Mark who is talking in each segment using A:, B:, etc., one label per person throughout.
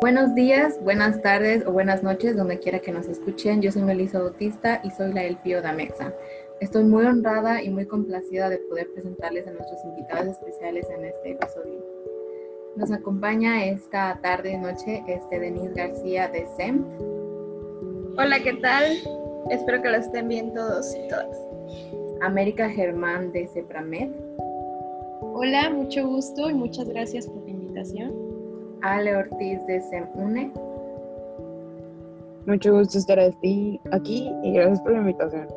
A: Buenos días, buenas tardes o buenas noches, donde quiera que nos escuchen. Yo soy Melissa Bautista y soy la del Pío de Amexa. Estoy muy honrada y muy complacida de poder presentarles a nuestros invitados especiales en este episodio. Nos acompaña esta tarde y noche este Denise García de SEM.
B: Hola, ¿qué tal? Espero que lo estén bien todos y todas.
A: América Germán de CEPRAMED.
C: Hola, mucho gusto y muchas gracias por la invitación.
A: Ale Ortiz de SEMUNE.
D: Mucho gusto estar aquí y gracias por la invitación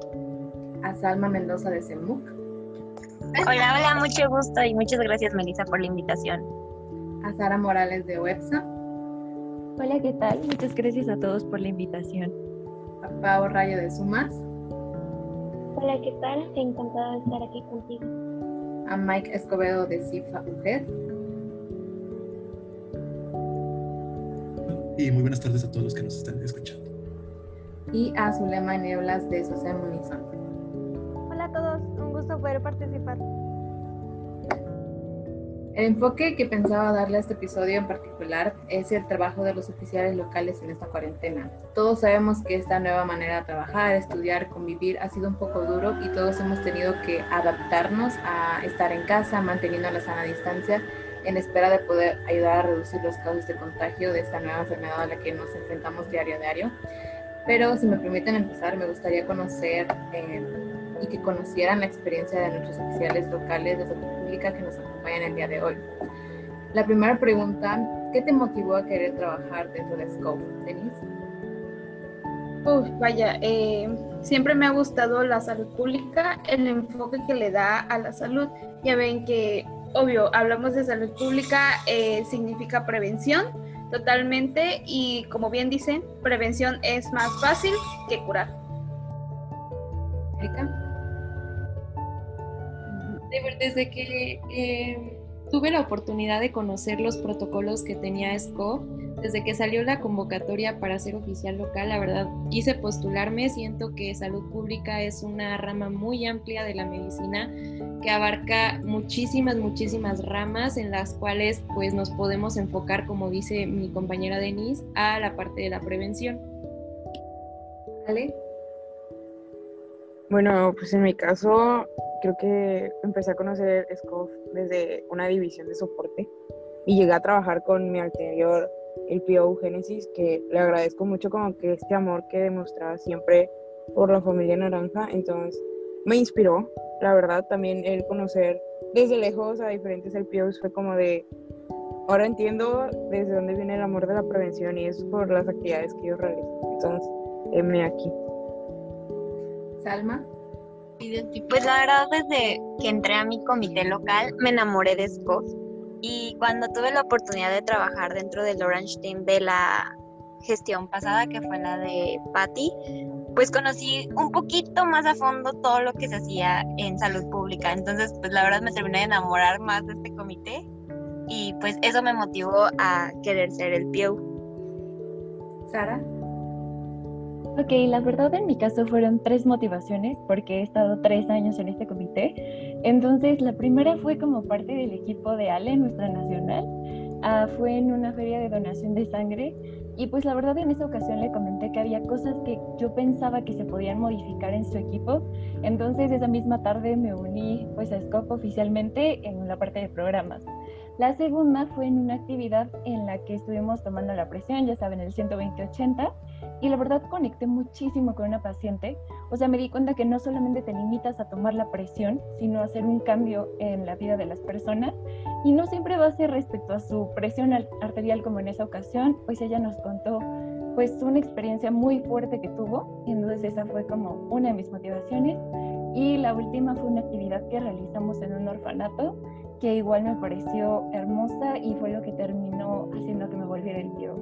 A: a Salma Mendoza de CEMUC.
E: Hola, hola, mucho gusto y muchas gracias Melissa por la invitación.
A: A Sara Morales de WEPSA.
F: Hola, ¿qué tal? Muchas gracias a todos por la invitación.
A: A Pau Rayo de SUMAS.
G: Hola, ¿qué tal? Encantada de estar aquí contigo.
A: A Mike Escobedo de CIFA UTED.
H: Y muy buenas tardes a todos los que nos están escuchando.
A: Y a Zulema Nieblas de Social Unison
I: a todos, un gusto poder participar.
A: El enfoque que pensaba darle a este episodio en particular es el trabajo de los oficiales locales en esta cuarentena. Todos sabemos que esta nueva manera de trabajar, estudiar, convivir ha sido un poco duro y todos hemos tenido que adaptarnos a estar en casa, manteniendo la sana distancia, en espera de poder ayudar a reducir los casos de contagio de esta nueva enfermedad a la que nos enfrentamos diario a diario. Pero si me permiten empezar, me gustaría conocer... Eh, y que conocieran la experiencia de nuestros oficiales locales de salud pública que nos acompañan el día de hoy. La primera pregunta, ¿qué te motivó a querer trabajar dentro de SCOPE, Denise?
B: Uf, vaya, eh, siempre me ha gustado la salud pública, el enfoque que le da a la salud. Ya ven que, obvio, hablamos de salud pública, eh, significa prevención totalmente y como bien dicen, prevención es más fácil que curar.
C: Desde que eh, tuve la oportunidad de conocer los protocolos que tenía SCO, desde que salió la convocatoria para ser oficial local, la verdad quise postularme, siento que salud pública es una rama muy amplia de la medicina que abarca muchísimas, muchísimas ramas en las cuales pues nos podemos enfocar, como dice mi compañera Denise, a la parte de la prevención.
A: ¿Vale?
D: Bueno, pues en mi caso creo que empecé a conocer SCOF desde una división de soporte y llegué a trabajar con mi anterior, el PO Genesis, que le agradezco mucho como que este amor que demostraba siempre por la familia naranja, entonces me inspiró, la verdad, también el conocer desde lejos a diferentes LPOs fue como de, ahora entiendo desde dónde viene el amor de la prevención y es por las actividades que ellos realizan, entonces, me aquí.
A: Salma.
E: Pues la verdad, desde que entré a mi comité local, me enamoré de SCOF. Y cuando tuve la oportunidad de trabajar dentro del Orange Team de la gestión pasada, que fue la de Patty, pues conocí un poquito más a fondo todo lo que se hacía en salud pública. Entonces, pues la verdad me terminé de enamorar más de este comité y pues eso me motivó a querer ser el PIO.
A: Sara.
F: Ok, la verdad en mi caso fueron tres motivaciones porque he estado tres años en este comité. Entonces, la primera fue como parte del equipo de ALE, nuestra nacional. Ah, fue en una feria de donación de sangre y pues la verdad en esa ocasión le comenté que había cosas que yo pensaba que se podían modificar en su equipo. Entonces esa misma tarde me uní pues a SCOP oficialmente en la parte de programas. La segunda fue en una actividad en la que estuvimos tomando la presión, ya saben, el 120-80, y la verdad conecté muchísimo con una paciente. O sea, me di cuenta que no solamente te limitas a tomar la presión, sino a hacer un cambio en la vida de las personas. Y no siempre va a ser respecto a su presión arterial como en esa ocasión, pues ella nos contó pues una experiencia muy fuerte que tuvo, y entonces esa fue como una de mis motivaciones. Y la última fue una actividad que realizamos en un orfanato que igual me pareció hermosa y fue lo que terminó haciendo que me volviera el tío.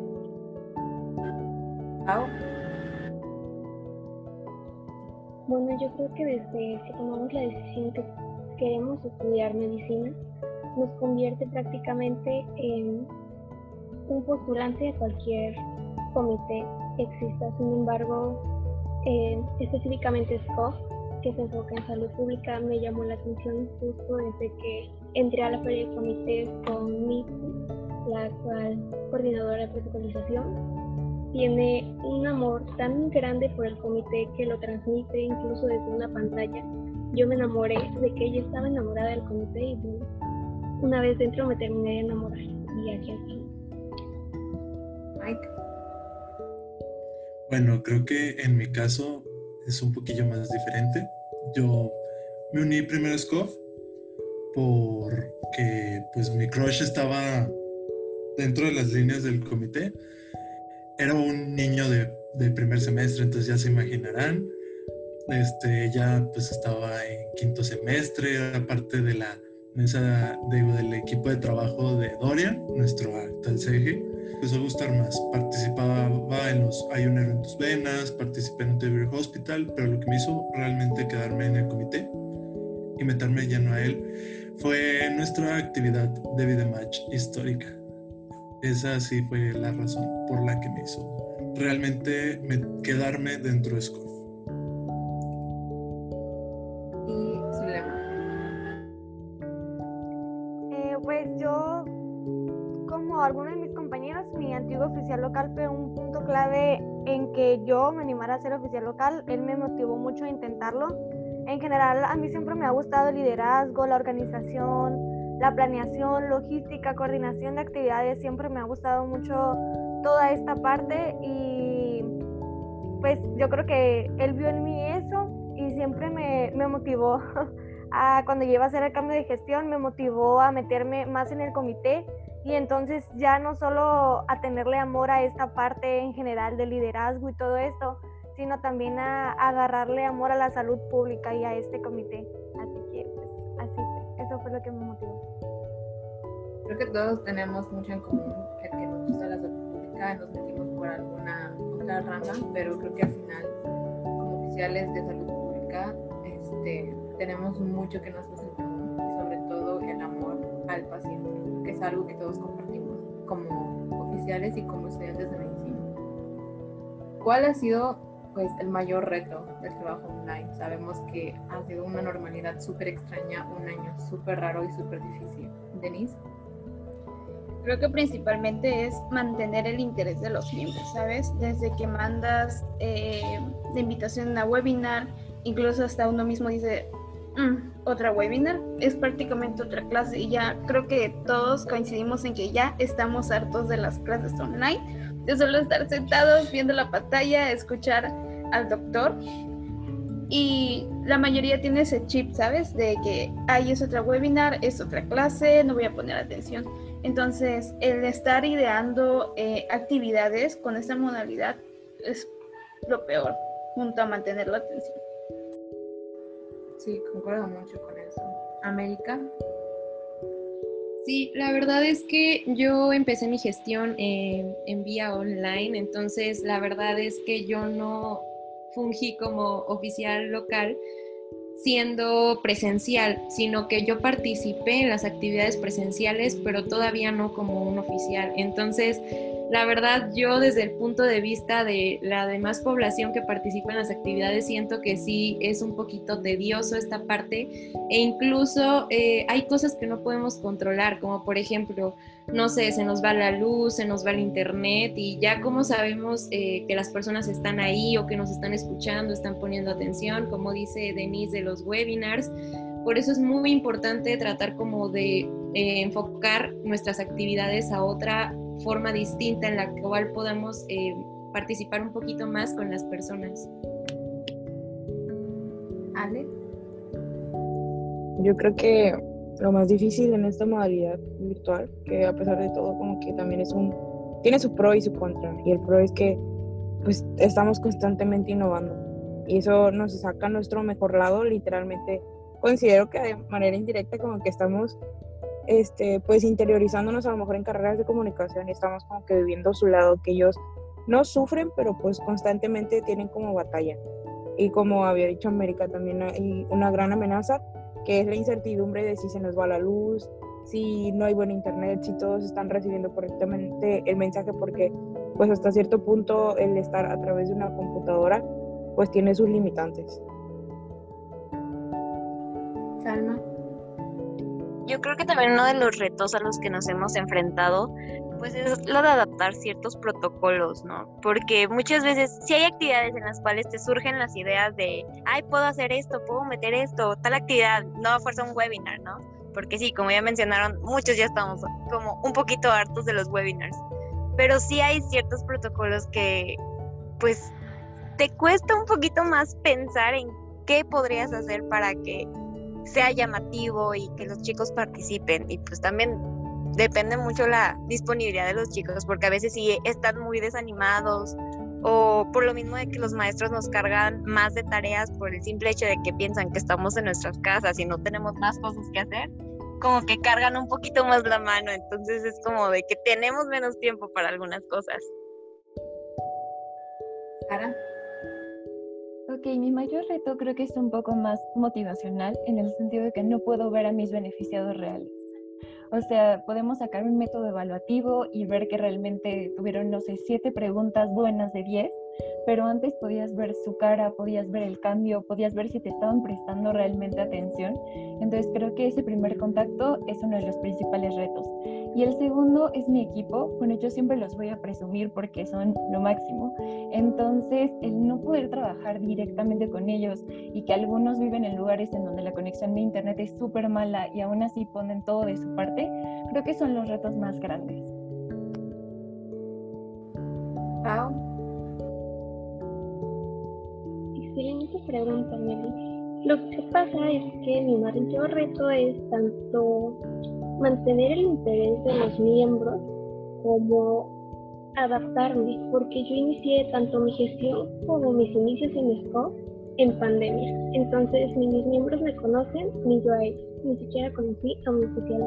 G: Bueno, yo creo que desde que tomamos la decisión que queremos estudiar medicina, nos convierte prácticamente en un postulante de cualquier comité exista. Sin embargo, eh, específicamente SCOF, que se enfoca en salud pública, me llamó la atención justo desde que entré a la feria de comités con mi la actual coordinadora de protocolización, tiene un amor tan grande por el comité que lo transmite incluso desde una pantalla. Yo me enamoré de que ella estaba enamorada del comité y una vez dentro me terminé de enamorar y aquí estamos.
A: Mike.
H: Bueno, creo que en mi caso es un poquillo más diferente. Yo me uní primero a SCOF porque pues mi crush estaba dentro de las líneas del comité. Era un niño de, primer semestre, entonces ya se imaginarán. Este, ya pues estaba en quinto semestre, era parte de la mesa del equipo de trabajo de Dorian, nuestro actual CG. Empezó a gustar más. Participaba en los Hay un en tus venas, participé en un Hospital, pero lo que me hizo realmente quedarme en el comité y meterme lleno a él fue nuestra actividad de videomatch histórica. Esa sí fue la razón por la que me hizo realmente quedarme dentro de SCOF.
A: Y
I: eh, pues yo, como algunos de mis compañeros, mi antiguo oficial local fue un punto clave en que yo me animara a ser oficial local. Él me motivó mucho a intentarlo en general, a mí siempre me ha gustado el liderazgo, la organización, la planeación, logística, coordinación de actividades. Siempre me ha gustado mucho toda esta parte y pues yo creo que él vio en mí eso y siempre me, me motivó. a, cuando lleva a hacer el cambio de gestión, me motivó a meterme más en el comité y entonces ya no solo a tenerle amor a esta parte en general de liderazgo y todo esto, sino también a, agarrarle amor a la salud pública y a este comité. Así que, pues, así fue. Eso fue lo que me motivó.
A: Creo que todos tenemos mucho en común, el que nos gusta la salud pública, nos metimos por alguna otra rama, pero creo que al final, como oficiales de salud pública, este, tenemos mucho que nos hace en común, y sobre todo el amor al paciente, que es algo que todos compartimos como oficiales y como estudiantes de medicina. ¿Cuál ha sido pues el mayor reto del trabajo online. Sabemos que ha sido una normalidad súper extraña, un año súper raro y súper difícil. Denise.
B: Creo que principalmente es mantener el interés de los miembros, ¿sabes? Desde que mandas eh, invitación a webinar, incluso hasta uno mismo dice, mm, otra webinar, es prácticamente otra clase y ya creo que todos coincidimos en que ya estamos hartos de las clases online de solo estar sentados viendo la pantalla, escuchar al doctor. Y la mayoría tiene ese chip, ¿sabes? De que, ahí es otra webinar, es otra clase, no voy a poner atención. Entonces, el estar ideando eh, actividades con esta modalidad es lo peor, junto a mantener la atención.
A: Sí, concuerdo mucho con eso. América,
C: Sí, la verdad es que yo empecé mi gestión en vía online, entonces la verdad es que yo no fungí como oficial local siendo presencial, sino que yo participé en las actividades presenciales, pero todavía no como un oficial. Entonces, la verdad, yo desde el punto de vista de la demás población que participa en las actividades, siento que sí es un poquito tedioso esta parte. E incluso eh, hay cosas que no podemos controlar, como por ejemplo, no sé, se nos va la luz, se nos va el internet y ya como sabemos eh, que las personas están ahí o que nos están escuchando, están poniendo atención, como dice Denise de los webinars, por eso es muy importante tratar como de eh, enfocar nuestras actividades a otra forma distinta en la cual podamos eh, participar un poquito más con las personas.
A: Ale.
D: Yo creo que lo más difícil en esta modalidad virtual, que a pesar de todo como que también es un, tiene su pro y su contra, y el pro es que pues estamos constantemente innovando y eso nos saca nuestro mejor lado, literalmente considero que de manera indirecta como que estamos este, pues interiorizándonos a lo mejor en carreras de comunicación y estamos como que viviendo su lado, que ellos no sufren, pero pues constantemente tienen como batalla. Y como había dicho América, también hay una gran amenaza, que es la incertidumbre de si se nos va la luz, si no hay buen internet, si todos están recibiendo correctamente el mensaje, porque pues hasta cierto punto el estar a través de una computadora pues tiene sus limitantes.
A: Salma
E: yo creo que también uno de los retos a los que nos hemos enfrentado pues es lo de adaptar ciertos protocolos, ¿no? Porque muchas veces si hay actividades en las cuales te surgen las ideas de, ay, puedo hacer esto, puedo meter esto, tal actividad, no a fuerza un webinar, ¿no? Porque sí, como ya mencionaron, muchos ya estamos como un poquito hartos de los webinars, pero sí hay ciertos protocolos que pues te cuesta un poquito más pensar en qué podrías hacer para que sea llamativo y que los chicos participen. Y pues también depende mucho la disponibilidad de los chicos, porque a veces sí están muy desanimados o por lo mismo de que los maestros nos cargan más de tareas por el simple hecho de que piensan que estamos en nuestras casas y no tenemos más cosas que hacer, como que cargan un poquito más la mano, entonces es como de que tenemos menos tiempo para algunas cosas.
F: Ok, mi mayor reto creo que es un poco más motivacional en el sentido de que no puedo ver a mis beneficiados reales. O sea, podemos sacar un método evaluativo y ver que realmente tuvieron, no sé, siete preguntas buenas de diez, pero antes podías ver su cara, podías ver el cambio, podías ver si te estaban prestando realmente atención. Entonces creo que ese primer contacto es uno de los principales retos. Y el segundo es mi equipo. Bueno, yo siempre los voy a presumir porque son lo máximo. Entonces, el no poder trabajar directamente con ellos y que algunos viven en lugares en donde la conexión de Internet es súper mala y aún así ponen todo de su parte, creo que son los retos más grandes.
A: Pau.
G: Pregunta, Meli. Lo que pasa es que mi mayor reto es tanto mantener el interés de los miembros como adaptarme, porque yo inicié tanto mi gestión como mis inicios en SCO en pandemia. Entonces ni mis miembros me conocen ni yo a ellos, ni siquiera conocí a mi oficial.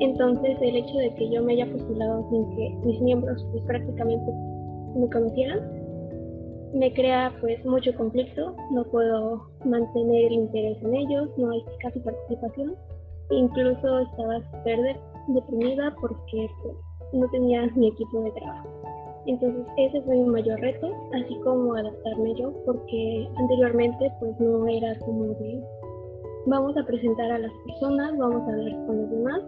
G: Entonces el hecho de que yo me haya postulado sin que mis miembros pues prácticamente me conocieran, me crea pues mucho conflicto, no puedo mantener el interés en ellos, no hay casi participación, incluso estaba súper deprimida porque pues, no tenía mi equipo de trabajo. Entonces ese fue mi mayor reto, así como adaptarme yo, porque anteriormente pues no era como de vamos a presentar a las personas, vamos a hablar con los demás,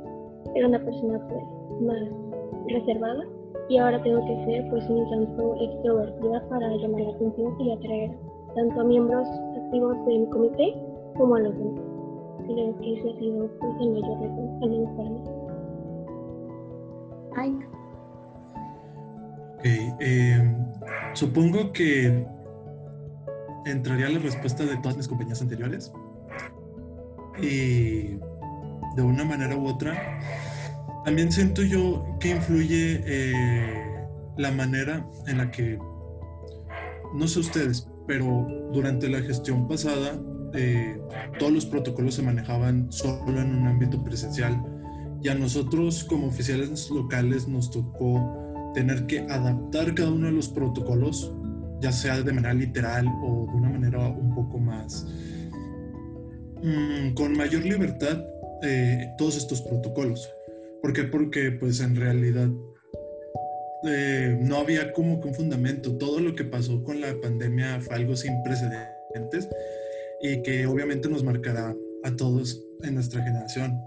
G: era una persona pues más reservada y ahora tengo que ser pues un tanto extrovertida para llamar la atención y atraer tanto a miembros activos de mi comité como a los demás. Creo que ese ha sido pues, el mayor reto, al menos para mí.
A: Ay.
H: Ok, eh, supongo que entraría la respuesta de todas mis compañías anteriores. Y de una manera u otra, también siento yo que influye eh, la manera en la que, no sé ustedes, pero durante la gestión pasada, eh, todos los protocolos se manejaban solo en un ámbito presencial y a nosotros como oficiales locales nos tocó tener que adaptar cada uno de los protocolos, ya sea de manera literal o de una manera un poco más, mm, con mayor libertad, eh, todos estos protocolos. ¿Por qué? Porque pues en realidad eh, no había como que un fundamento. Todo lo que pasó con la pandemia fue algo sin precedentes y que obviamente nos marcará a todos en nuestra generación.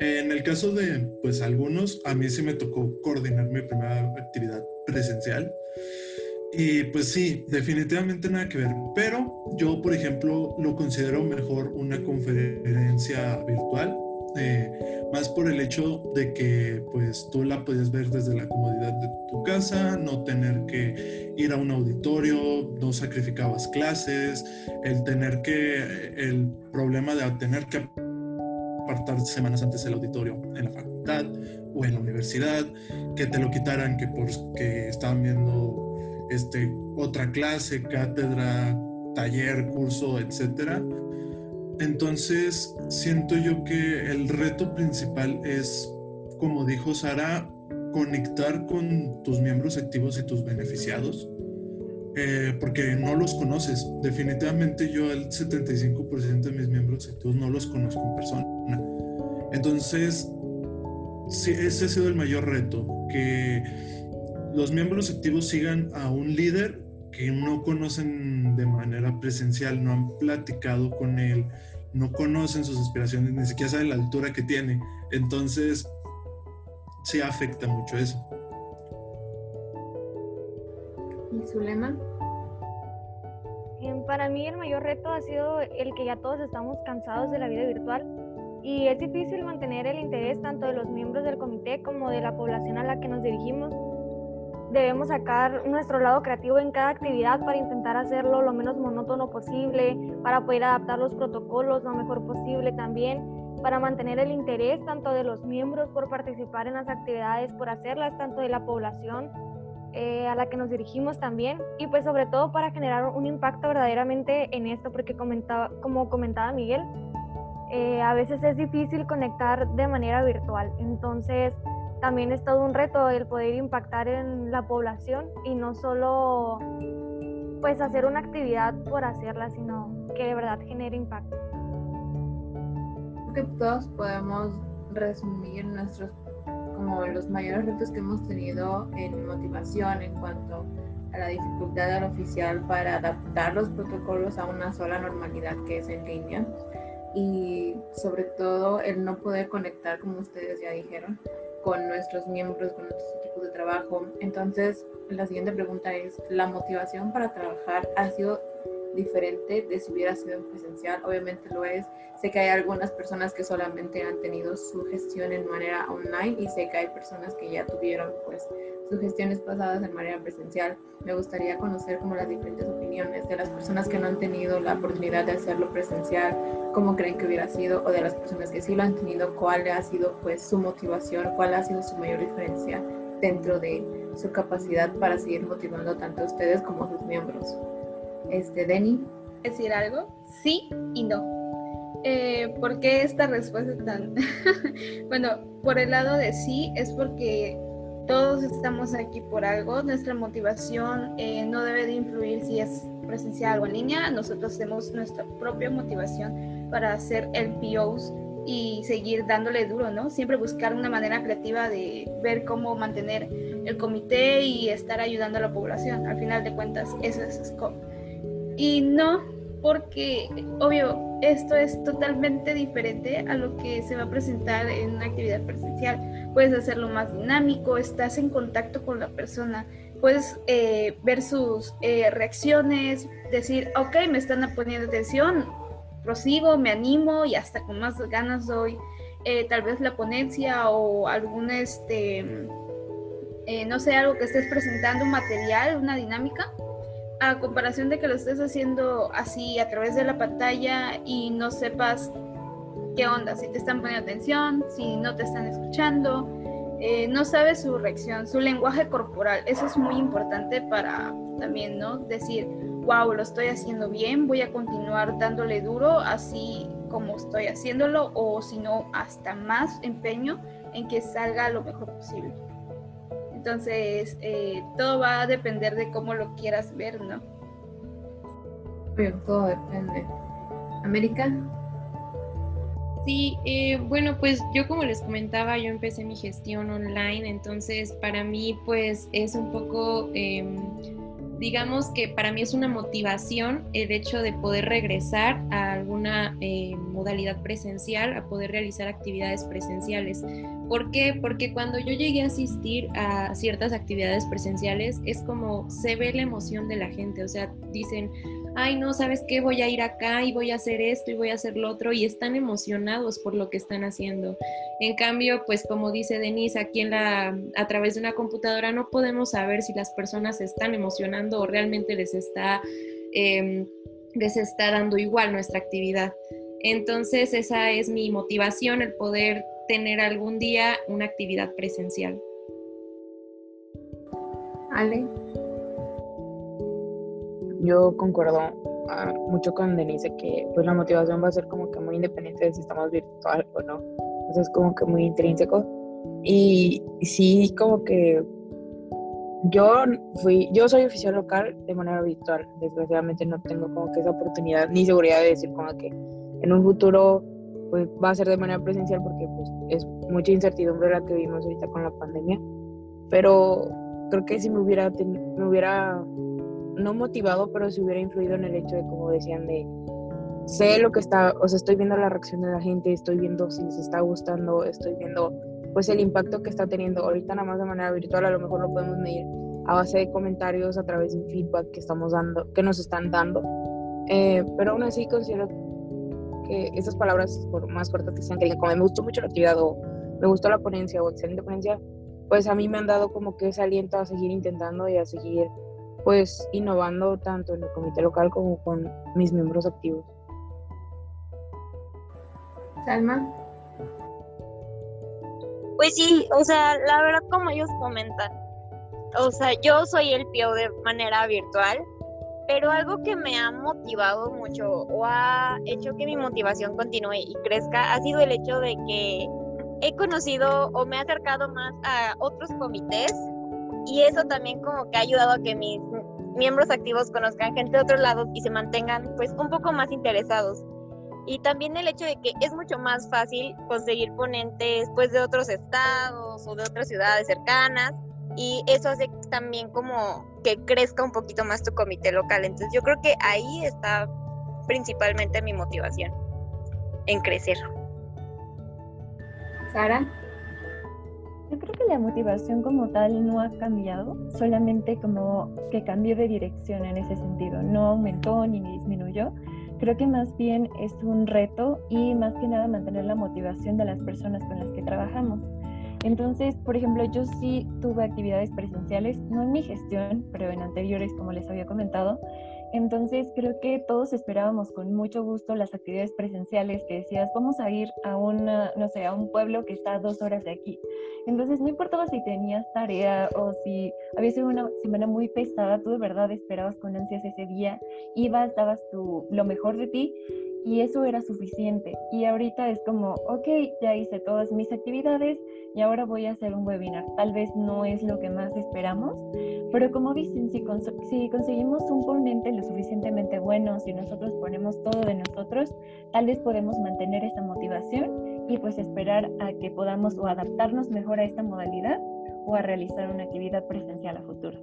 H: En el caso de pues algunos, a mí sí me tocó coordinar mi primera actividad presencial. Y pues sí, definitivamente nada que ver. Pero yo, por ejemplo, lo considero mejor una conferencia virtual más por el hecho de que pues tú la puedes ver desde la comodidad de tu casa, no tener que ir a un auditorio, no sacrificabas clases, el tener que, el problema de tener que apartar semanas antes el auditorio en la facultad o en la universidad, que te lo quitaran que porque estaban viendo este, otra clase, cátedra, taller, curso, etcétera entonces, siento yo que el reto principal es, como dijo Sara, conectar con tus miembros activos y tus beneficiados, eh, porque no los conoces. Definitivamente yo el 75% de mis miembros activos no los conozco en persona. Entonces, sí, ese ha sido el mayor reto, que los miembros activos sigan a un líder que no conocen de manera presencial, no han platicado con él, no conocen sus aspiraciones, ni siquiera saben la altura que tiene. Entonces, sí afecta mucho eso.
A: ¿Y su lema?
I: Para mí el mayor reto ha sido el que ya todos estamos cansados de la vida virtual y es difícil mantener el interés tanto de los miembros del comité como de la población a la que nos dirigimos. Debemos sacar nuestro lado creativo en cada actividad para intentar hacerlo lo menos monótono posible, para poder adaptar los protocolos lo mejor posible también, para mantener el interés tanto de los miembros por participar en las actividades, por hacerlas, tanto de la población eh, a la que nos dirigimos también y pues sobre todo para generar un impacto verdaderamente en esto, porque comentaba, como comentaba Miguel, eh, a veces es difícil conectar de manera virtual, entonces también es todo un reto el poder impactar en la población y no solo pues hacer una actividad por hacerla, sino que de verdad genere impacto.
A: Creo que todos podemos resumir nuestros como los mayores retos que hemos tenido en motivación en cuanto a la dificultad del oficial para adaptar los protocolos a una sola normalidad que es en línea y sobre todo el no poder conectar, como ustedes ya dijeron, con nuestros miembros, con nuestros equipos de trabajo. Entonces, la siguiente pregunta es, ¿la motivación para trabajar ha sido diferente de si hubiera sido en presencial. Obviamente lo es. Sé que hay algunas personas que solamente han tenido su gestión en manera online y sé que hay personas que ya tuvieron pues sus gestiones pasadas en manera presencial. Me gustaría conocer como las diferentes opiniones de las personas que no han tenido la oportunidad de hacerlo presencial, cómo creen que hubiera sido o de las personas que sí lo han tenido, cuál ha sido pues su motivación, cuál ha sido su mayor diferencia dentro de su capacidad para seguir motivando tanto a ustedes como a sus miembros. Este, Denny.
B: ¿Decir algo? Sí y no. Eh, ¿Por qué esta respuesta tan...? bueno, por el lado de sí es porque todos estamos aquí por algo. Nuestra motivación eh, no debe de influir si es presencial o en línea. Nosotros tenemos nuestra propia motivación para hacer el POs y seguir dándole duro, ¿no? Siempre buscar una manera creativa de ver cómo mantener el comité y estar ayudando a la población. Al final de cuentas, eso es SCOP. Y no porque, obvio, esto es totalmente diferente a lo que se va a presentar en una actividad presencial. Puedes hacerlo más dinámico, estás en contacto con la persona, puedes eh, ver sus eh, reacciones, decir, ok, me están poniendo atención, prosigo, me animo y hasta con más ganas doy eh, tal vez la ponencia o algún, este, no sé, algo que estés presentando, un material, una dinámica a comparación de que lo estés haciendo así a través de la pantalla y no sepas qué onda, si te están poniendo atención, si no te están escuchando, eh, no sabes su reacción, su lenguaje corporal. Eso es muy importante para también, ¿no? Decir, wow, lo estoy haciendo bien, voy a continuar dándole duro así como estoy haciéndolo o si no, hasta más empeño en que salga lo mejor posible. Entonces, eh, todo va a depender de cómo lo quieras ver, ¿no?
A: Pero todo depende. ¿América?
C: Sí, eh, bueno, pues yo como les comentaba, yo empecé mi gestión online, entonces para mí pues es un poco... Em, digamos que para mí es una motivación el hecho de poder regresar a alguna eh, modalidad presencial, a poder realizar actividades presenciales. ¿Por qué? Porque cuando yo llegué a asistir a ciertas actividades presenciales es como se ve la emoción de la gente, o sea, dicen, ay, no, ¿sabes qué? Voy a ir acá y voy a hacer esto y voy a hacer lo otro y están emocionados por lo que están haciendo. En cambio, pues como dice Denise, aquí en la, a través de una computadora no podemos saber si las personas están emocionando o realmente les está, em, les está dando igual nuestra actividad. Entonces, esa es mi motivación, el poder tener algún día una actividad presencial.
A: Ale
D: yo concuerdo ah, mucho con Denise que pues la motivación va a ser como que muy independiente de si estamos virtual o no. Entonces es como que muy intrínseco. Y sí, como que yo fui, yo soy oficial local de manera virtual. Desgraciadamente no tengo como que esa oportunidad ni seguridad de decir como que en un futuro pues va a ser de manera presencial porque pues es mucha incertidumbre la que vivimos ahorita con la pandemia. Pero creo que si me hubiera, me hubiera no motivado, pero si hubiera influido en el hecho de, como decían, de sé lo que está, o sea, estoy viendo la reacción de la gente, estoy viendo si les está gustando, estoy viendo pues el impacto que está teniendo. Ahorita nada más de manera virtual a lo mejor lo podemos medir a base de comentarios, a través de feedback que estamos dando, que nos están dando. Eh, pero aún así considero que esas palabras, por más cortas que sean, que digan como me gustó mucho la actividad o me gustó la ponencia o excelente ponencia, pues a mí me han dado como que ese aliento a seguir intentando y a seguir pues innovando tanto en el comité local como con mis miembros activos.
A: Salma.
E: Pues sí, o sea, la verdad como ellos comentan, o sea, yo soy el PIO de manera virtual, pero algo que me ha motivado mucho o ha hecho que mi motivación continúe y crezca ha sido el hecho de que he conocido o me he acercado más a otros comités y eso también como que ha ayudado a que mis miembros activos conozcan gente de otros lados y se mantengan pues un poco más interesados. Y también el hecho de que es mucho más fácil conseguir ponentes pues de otros estados o de otras ciudades cercanas y eso hace también como que crezca un poquito más tu comité local. Entonces yo creo que ahí está principalmente mi motivación en crecer.
A: Sara.
F: Yo creo que la motivación como tal no ha cambiado, solamente como que cambió de dirección en ese sentido, no aumentó ni disminuyó. Creo que más bien es un reto y más que nada mantener la motivación de las personas con las que trabajamos. Entonces, por ejemplo, yo sí tuve actividades presenciales, no en mi gestión, pero en anteriores, como les había comentado, entonces creo que todos esperábamos con mucho gusto las actividades presenciales que decías, vamos a ir a una, no sé, a un pueblo que está a dos horas de aquí. Entonces no importaba si tenías tarea o si había sido una semana muy pesada, tú de verdad esperabas con ansias ese día, ibas, dabas tu, lo mejor de ti y eso era suficiente. Y ahorita es como, ok, ya hice todas mis actividades y ahora voy a hacer un webinar. Tal vez no es lo que más esperamos, pero como dicen, si, si conseguimos un ponente lo suficientemente bueno, si nosotros ponemos todo de nosotros, tal vez podemos mantener esa motivación y pues esperar a que podamos o adaptarnos mejor a esta modalidad o a realizar una actividad presencial a futuro.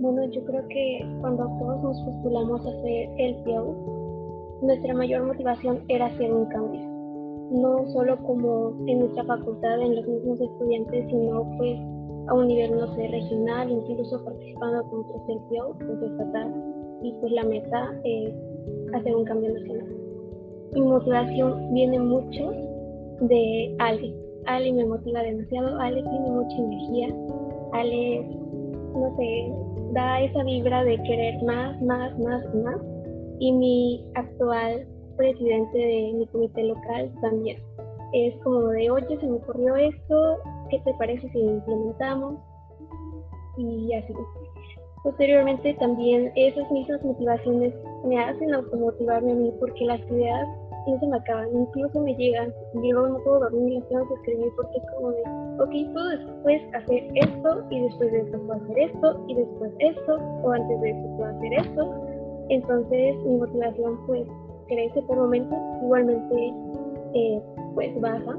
G: Bueno, yo creo que cuando todos nos postulamos a hacer el PIO, nuestra mayor motivación era hacer un cambio. No solo como en nuestra facultad, en los mismos estudiantes, sino pues a un nivel, no sé, regional, incluso participando con otros del con estatal. Y pues la meta es hacer un cambio nacional. Mi motivación viene mucho de Ale. Ale me motiva demasiado. Ale tiene mucha energía. Ale, no sé, da esa vibra de querer más, más, más, más. Y mi actual presidente de mi comité local también. Es como de, oye, se me ocurrió esto, ¿qué te parece si implementamos? Y así. Posteriormente también esas mismas motivaciones me hacen automotivarme a mí porque las ideas se me acaban, incluso me llegan, yo no puedo dormir, las tengo que escribir porque es como de, ok, puedo después hacer esto y después de esto puedo hacer esto y después esto o antes de esto puedo hacer esto. Entonces mi motivación pues crece por momentos, igualmente eh, pues baja,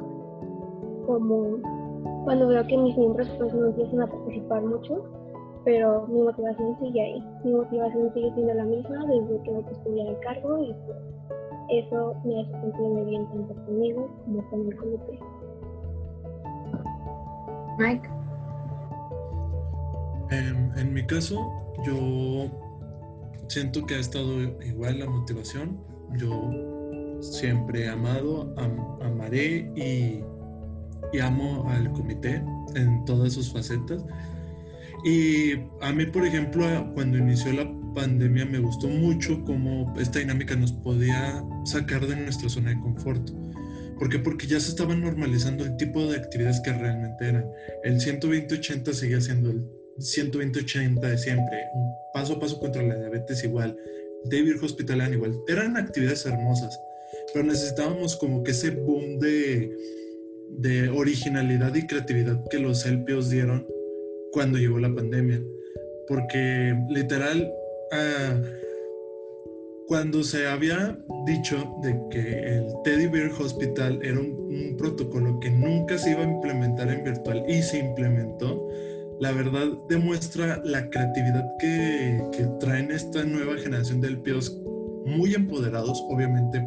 G: como cuando veo que mis miembros pues no empiezan a participar mucho, pero mi motivación sigue ahí, mi motivación sigue siendo la misma desde que me postulé al cargo y pues eso me hace sentirme bien tanto conmigo como con el comité.
A: Mike.
H: Em, en mi caso, yo siento que ha estado igual la motivación. Yo siempre he amado, amaré y, y, amo al comité en todas sus facetas. Y a mí, por ejemplo, cuando inició la pandemia me gustó mucho cómo esta dinámica nos podía sacar de nuestra zona de confort. ¿Por qué? Porque ya se estaban normalizando el tipo de actividades que realmente eran. El 120-80 seguía siendo el 120-80 de siempre. Paso a paso contra la diabetes igual. David Hospital igual. Eran actividades hermosas. Pero necesitábamos como que ese boom de, de originalidad y creatividad que los Elpios dieron cuando llegó la pandemia. Porque literal Ah, cuando se había dicho de que el Teddy Bear Hospital era un, protocolo que nunca se iba a implementar en virtual y se implementó, la verdad demuestra la creatividad que, que traen esta nueva generación de LPOs muy empoderados, obviamente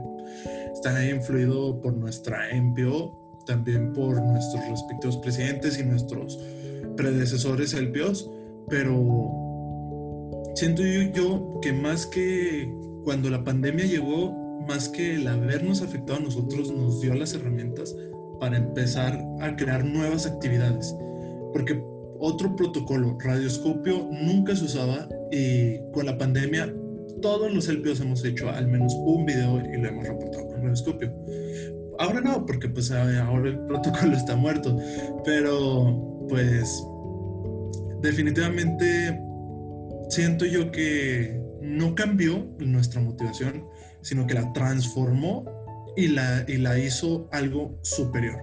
H: está influido por nuestra MPO, también por nuestros respectivos presidentes y nuestros predecesores LPOs, pero siento yo, yo que más que cuando la pandemia llegó, más que el habernos afectado a nosotros, nos dio las herramientas para empezar a crear nuevas actividades. Porque otro protocolo, radioscopio, nunca se usaba y con la pandemia todos los LPOs hemos hecho al menos un video y lo hemos reportado con radioscopio. Ahora no, porque pues ahora el protocolo está muerto, pero pues definitivamente siento yo que no cambió nuestra motivación, sino que la transformó y la, y la hizo algo superior.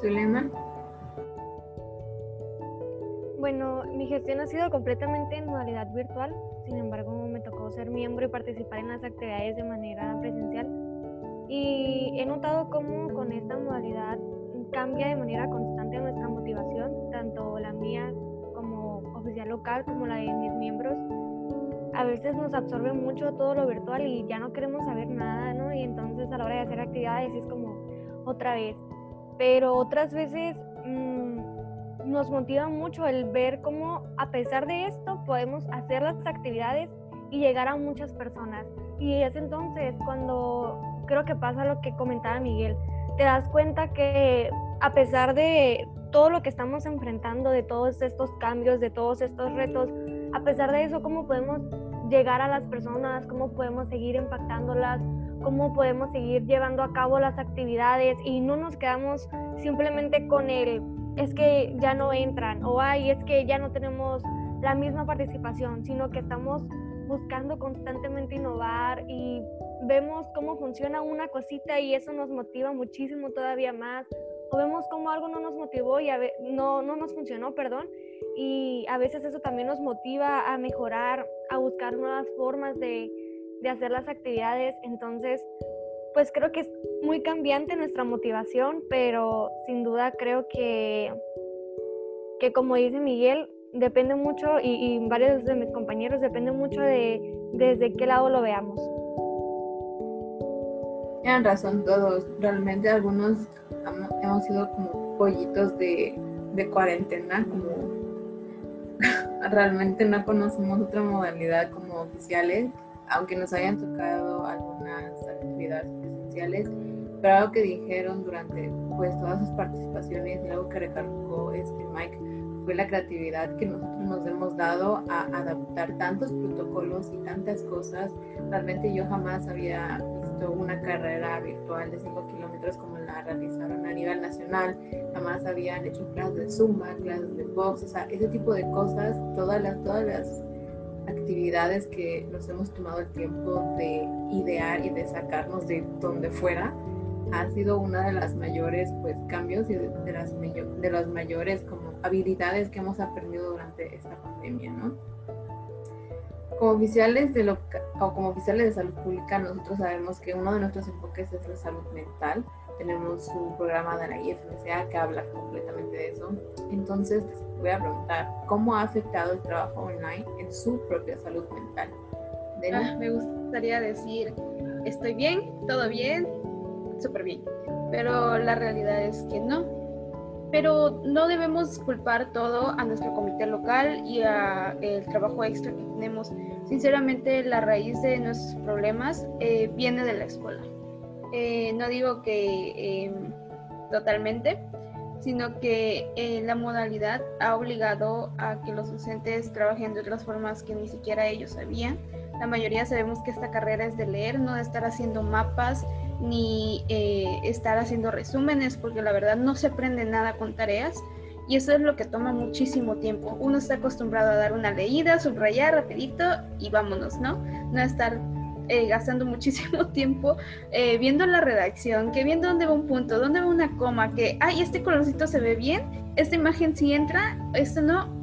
A: Zulema.
I: Bueno, mi gestión ha sido completamente en modalidad virtual, sin embargo me tocó ser miembro y participar en las actividades de manera presencial y he notado cómo con esta modalidad cambia de manera constante nuestra motivación, tanto la mía como oficial local como la de mis miembros. A veces nos absorbe mucho todo lo virtual y ya no queremos saber nada, ¿no? Y entonces a la hora de hacer actividades es como otra vez, pero otras veces mmm, nos motiva mucho el ver cómo a pesar de esto podemos hacer las actividades y llegar a muchas personas. Y es entonces cuando creo que pasa lo que comentaba Miguel, te das cuenta que a pesar de todo lo que estamos enfrentando, de todos estos cambios, de todos estos retos, a pesar de eso, cómo podemos llegar a las personas, cómo podemos seguir impactándolas, cómo podemos seguir llevando a cabo las actividades y no nos quedamos simplemente con el es que ya no entran o ay, es que ya no tenemos la misma participación, sino que estamos buscando constantemente innovar y vemos cómo funciona una cosita y eso nos motiva muchísimo todavía más. Vemos cómo algo no nos motivó y a no, no nos funcionó, perdón. Y a veces eso también nos motiva a mejorar, a buscar nuevas formas de, de hacer las actividades. Entonces, pues creo que es muy cambiante nuestra motivación, pero sin duda creo que, que como dice Miguel, depende mucho, y varios de mis compañeros, depende mucho de desde qué lado lo veamos.
A: Tienen razón todos, realmente algunos hemos sido como pollitos de, de cuarentena, como realmente no conocemos otra modalidad como oficiales aunque nos hayan tocado algunas actividades presenciales, pero algo que dijeron durante pues todas sus participaciones y algo que recargó este Mike fue la creatividad que nosotros nos hemos dado a adaptar tantos protocolos y tantas cosas. Realmente yo jamás había una carrera virtual de 5 kilómetros como la realizaron a nivel nacional, jamás habían hecho clases de Zumba, clases de box, o sea, ese tipo de cosas, todas las, todas las actividades que nos hemos tomado el tiempo de idear y de sacarnos de donde fuera ha sido una de las mayores pues cambios y de, las de las mayores como habilidades que hemos aprendido durante esta pandemia, ¿no? Como oficiales de o como oficiales de salud pública nosotros sabemos que uno de nuestros enfoques es la salud mental tenemos un programa de la IFMCA que habla completamente de eso. Entonces, voy a preguntar, ¿cómo ha afectado el trabajo online en su propia salud mental?
B: Ah, me gustaría decir, estoy bien, todo bien, súper bien, pero la realidad es que no. Pero no debemos culpar todo a nuestro comité local y a el trabajo extra que tenemos. Sinceramente, la raíz de nuestros problemas eh, viene de la escuela. Eh, no digo que em, totalmente, sino que eh, la modalidad ha obligado a que los docentes trabajen de otras formas que ni siquiera ellos sabían. La mayoría sabemos que esta carrera es de leer, no de estar haciendo mapas ni eh, estar haciendo resúmenes, porque la verdad no se aprende nada con tareas. Y eso es lo que toma muchísimo tiempo. Uno está acostumbrado a dar una leída, subrayar rapidito y vámonos, ¿no? No estar eh, gastando muchísimo tiempo eh, viendo la redacción, que viendo dónde va un punto, dónde va una coma, que, ay, este colorcito se ve bien, esta imagen sí entra, esto no.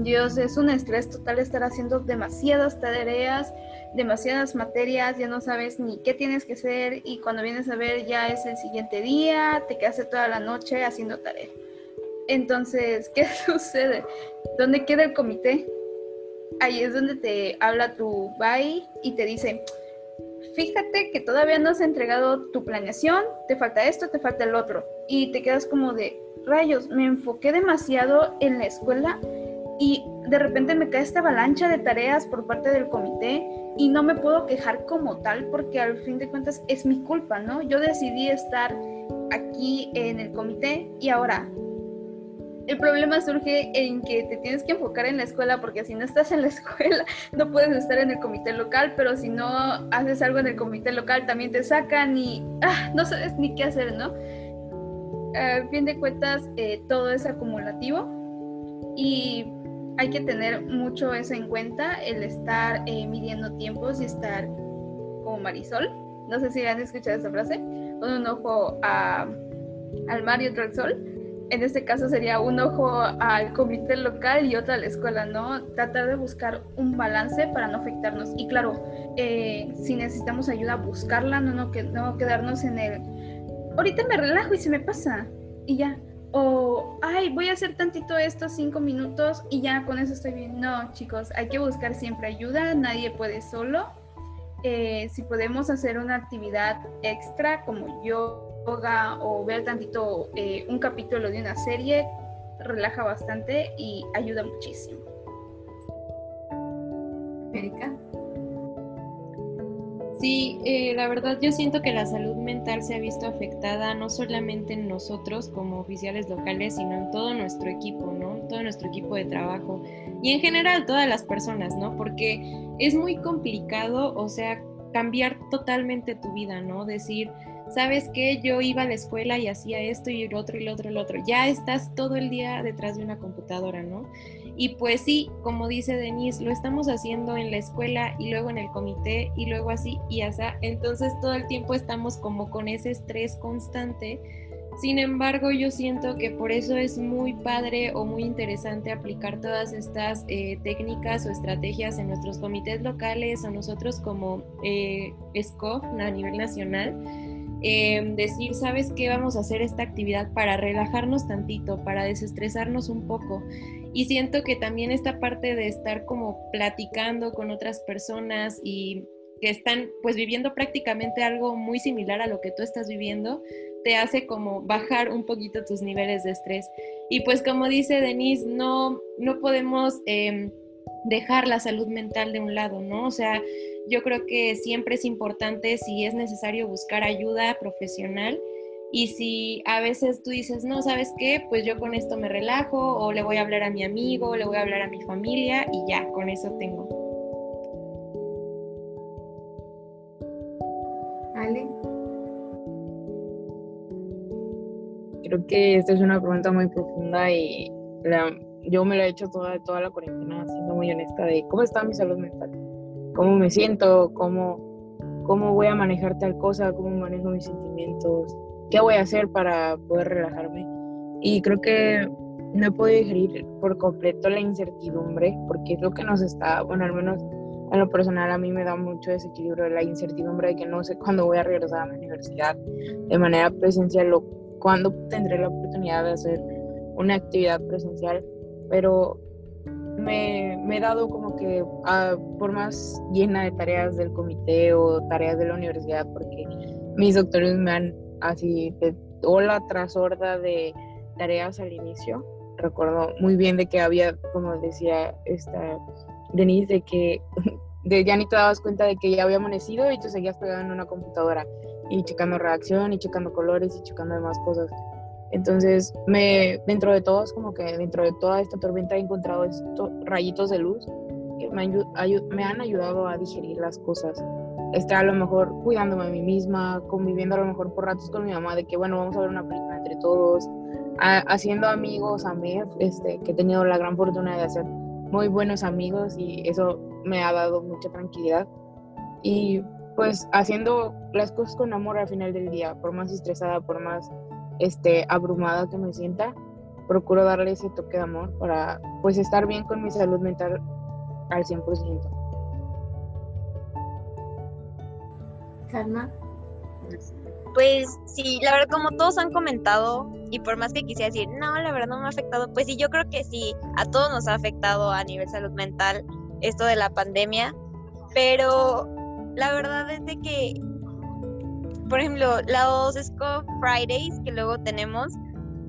B: Dios, es un estrés total estar haciendo demasiadas tareas, demasiadas materias, ya no sabes ni qué tienes que hacer y cuando vienes a ver ya es el siguiente día, te quedaste toda la noche haciendo tarea. Entonces, ¿qué sucede? ¿Dónde queda el comité? Ahí es donde te habla tu bye y te dice, fíjate que todavía no has entregado tu planeación, te falta esto, te falta el otro. Y te quedas como de, rayos, me enfoqué demasiado en la escuela y de repente me cae esta avalancha de tareas por parte del comité y no me puedo quejar como tal porque al fin de cuentas es mi culpa, ¿no? Yo decidí estar aquí en el comité y ahora el problema surge en que te tienes que enfocar en la escuela porque si no estás en la escuela no puedes estar en el comité local, pero si no haces algo en el comité local también te sacan y ah, no sabes ni qué hacer, ¿no? Al fin de cuentas eh, todo es acumulativo y hay que tener mucho eso en cuenta, el estar eh, midiendo tiempos y estar como Marisol. No sé si han escuchado esa frase, con un ojo al mar y otro al sol. En este caso sería un ojo al comité local y otro a la escuela, ¿no? Tratar de buscar un balance para no afectarnos. Y claro, eh, si necesitamos ayuda, buscarla, no, no, no quedarnos en el, ahorita me relajo y se me pasa y ya o, ay, voy a hacer tantito estos cinco minutos y ya con eso estoy bien. No, chicos, hay que buscar siempre ayuda, nadie puede solo. Eh, si podemos hacer una actividad extra como yoga o ver tantito eh, un capítulo de una serie, relaja bastante y ayuda muchísimo.
A: Erika.
C: Sí, eh, la verdad yo siento que la salud mental se ha visto afectada no solamente en nosotros como oficiales locales, sino en todo nuestro equipo, ¿no? Todo nuestro equipo de trabajo y en general todas las personas, ¿no? Porque es muy complicado, o sea, cambiar totalmente tu vida, ¿no? Decir, ¿sabes qué? Yo iba a la escuela y hacía esto y el otro y el otro y el otro. Ya estás todo el día detrás de una computadora, ¿no? Y pues sí, como dice Denise, lo estamos haciendo en la escuela y luego en el comité y luego así y así. Entonces todo el tiempo estamos como con ese estrés constante. Sin embargo, yo siento que por eso es muy padre o muy interesante aplicar todas estas eh, técnicas o estrategias en nuestros comités locales o nosotros como eh, SCOF a nivel nacional Em, decir, ¿sabes qué? Vamos a hacer esta actividad para relajarnos tantito, para desestresarnos un poco. Y siento que también esta parte de estar como platicando con otras personas y que están pues viviendo prácticamente algo muy similar a lo que tú estás viviendo, te hace como bajar un poquito tus niveles de estrés. Y pues como dice Denise, no, no podemos em, dejar la salud mental de un lado, ¿no? O sea, yo creo que siempre es importante si es necesario buscar ayuda profesional y si a veces tú dices, no, ¿sabes qué? Pues yo con esto me relajo o le voy a hablar a mi amigo, o le voy a hablar a mi familia y ya, con eso tengo.
A: Ale.
D: Creo que esta es una pregunta muy profunda y yo me la he hecho toda, toda la cuarentena, siendo muy honesta, de cómo está mi salud mental cómo me siento, cómo, cómo voy a manejar tal cosa, cómo manejo mis sentimientos, qué voy a hacer para poder relajarme. Y creo que no he podido digerir por completo la incertidumbre, porque es lo que nos está, bueno, al menos en lo personal a mí me da mucho desequilibrio la incertidumbre de que no sé cuándo voy a regresar a la universidad de manera presencial o cuándo tendré la oportunidad de hacer una actividad presencial, pero me, he dado como que ah, por más llena de tareas del comité o tareas de la universidad, porque mis doctores me han así de ola tras horda de tareas al inicio. Recuerdo muy bien de que había, como decía esta Denise, de que de, ya ni te dabas cuenta de que ya había amanecido y tú seguías pegado en una computadora y checando reacción y checando colores y checando demás cosas. Entonces, me, dentro de todos, como que dentro de toda esta tormenta he encontrado estos rayitos de luz que me, me han ayudado a digerir las cosas. Estar a lo mejor cuidándome a mí misma, conviviendo a lo mejor por ratos con mi mamá, de que bueno, vamos a ver una película entre todos, haciendo amigos a mí, este, que he tenido la gran fortuna de hacer muy buenos amigos y eso me ha dado mucha tranquilidad. Y pues haciendo las cosas con amor al final del día, por más estresada, por más este, abrumada que me sienta, procuro darle ese toque de amor para pues estar bien con mi salud mental al 100%.
E: Pues sí, la verdad como todos han comentado y por más que quisiera decir, no, la verdad no me ha afectado, pues sí, yo creo que sí, a todos nos ha afectado a nivel salud mental esto de la pandemia, pero la verdad es de que, por ejemplo, los Scope Fridays que luego tenemos,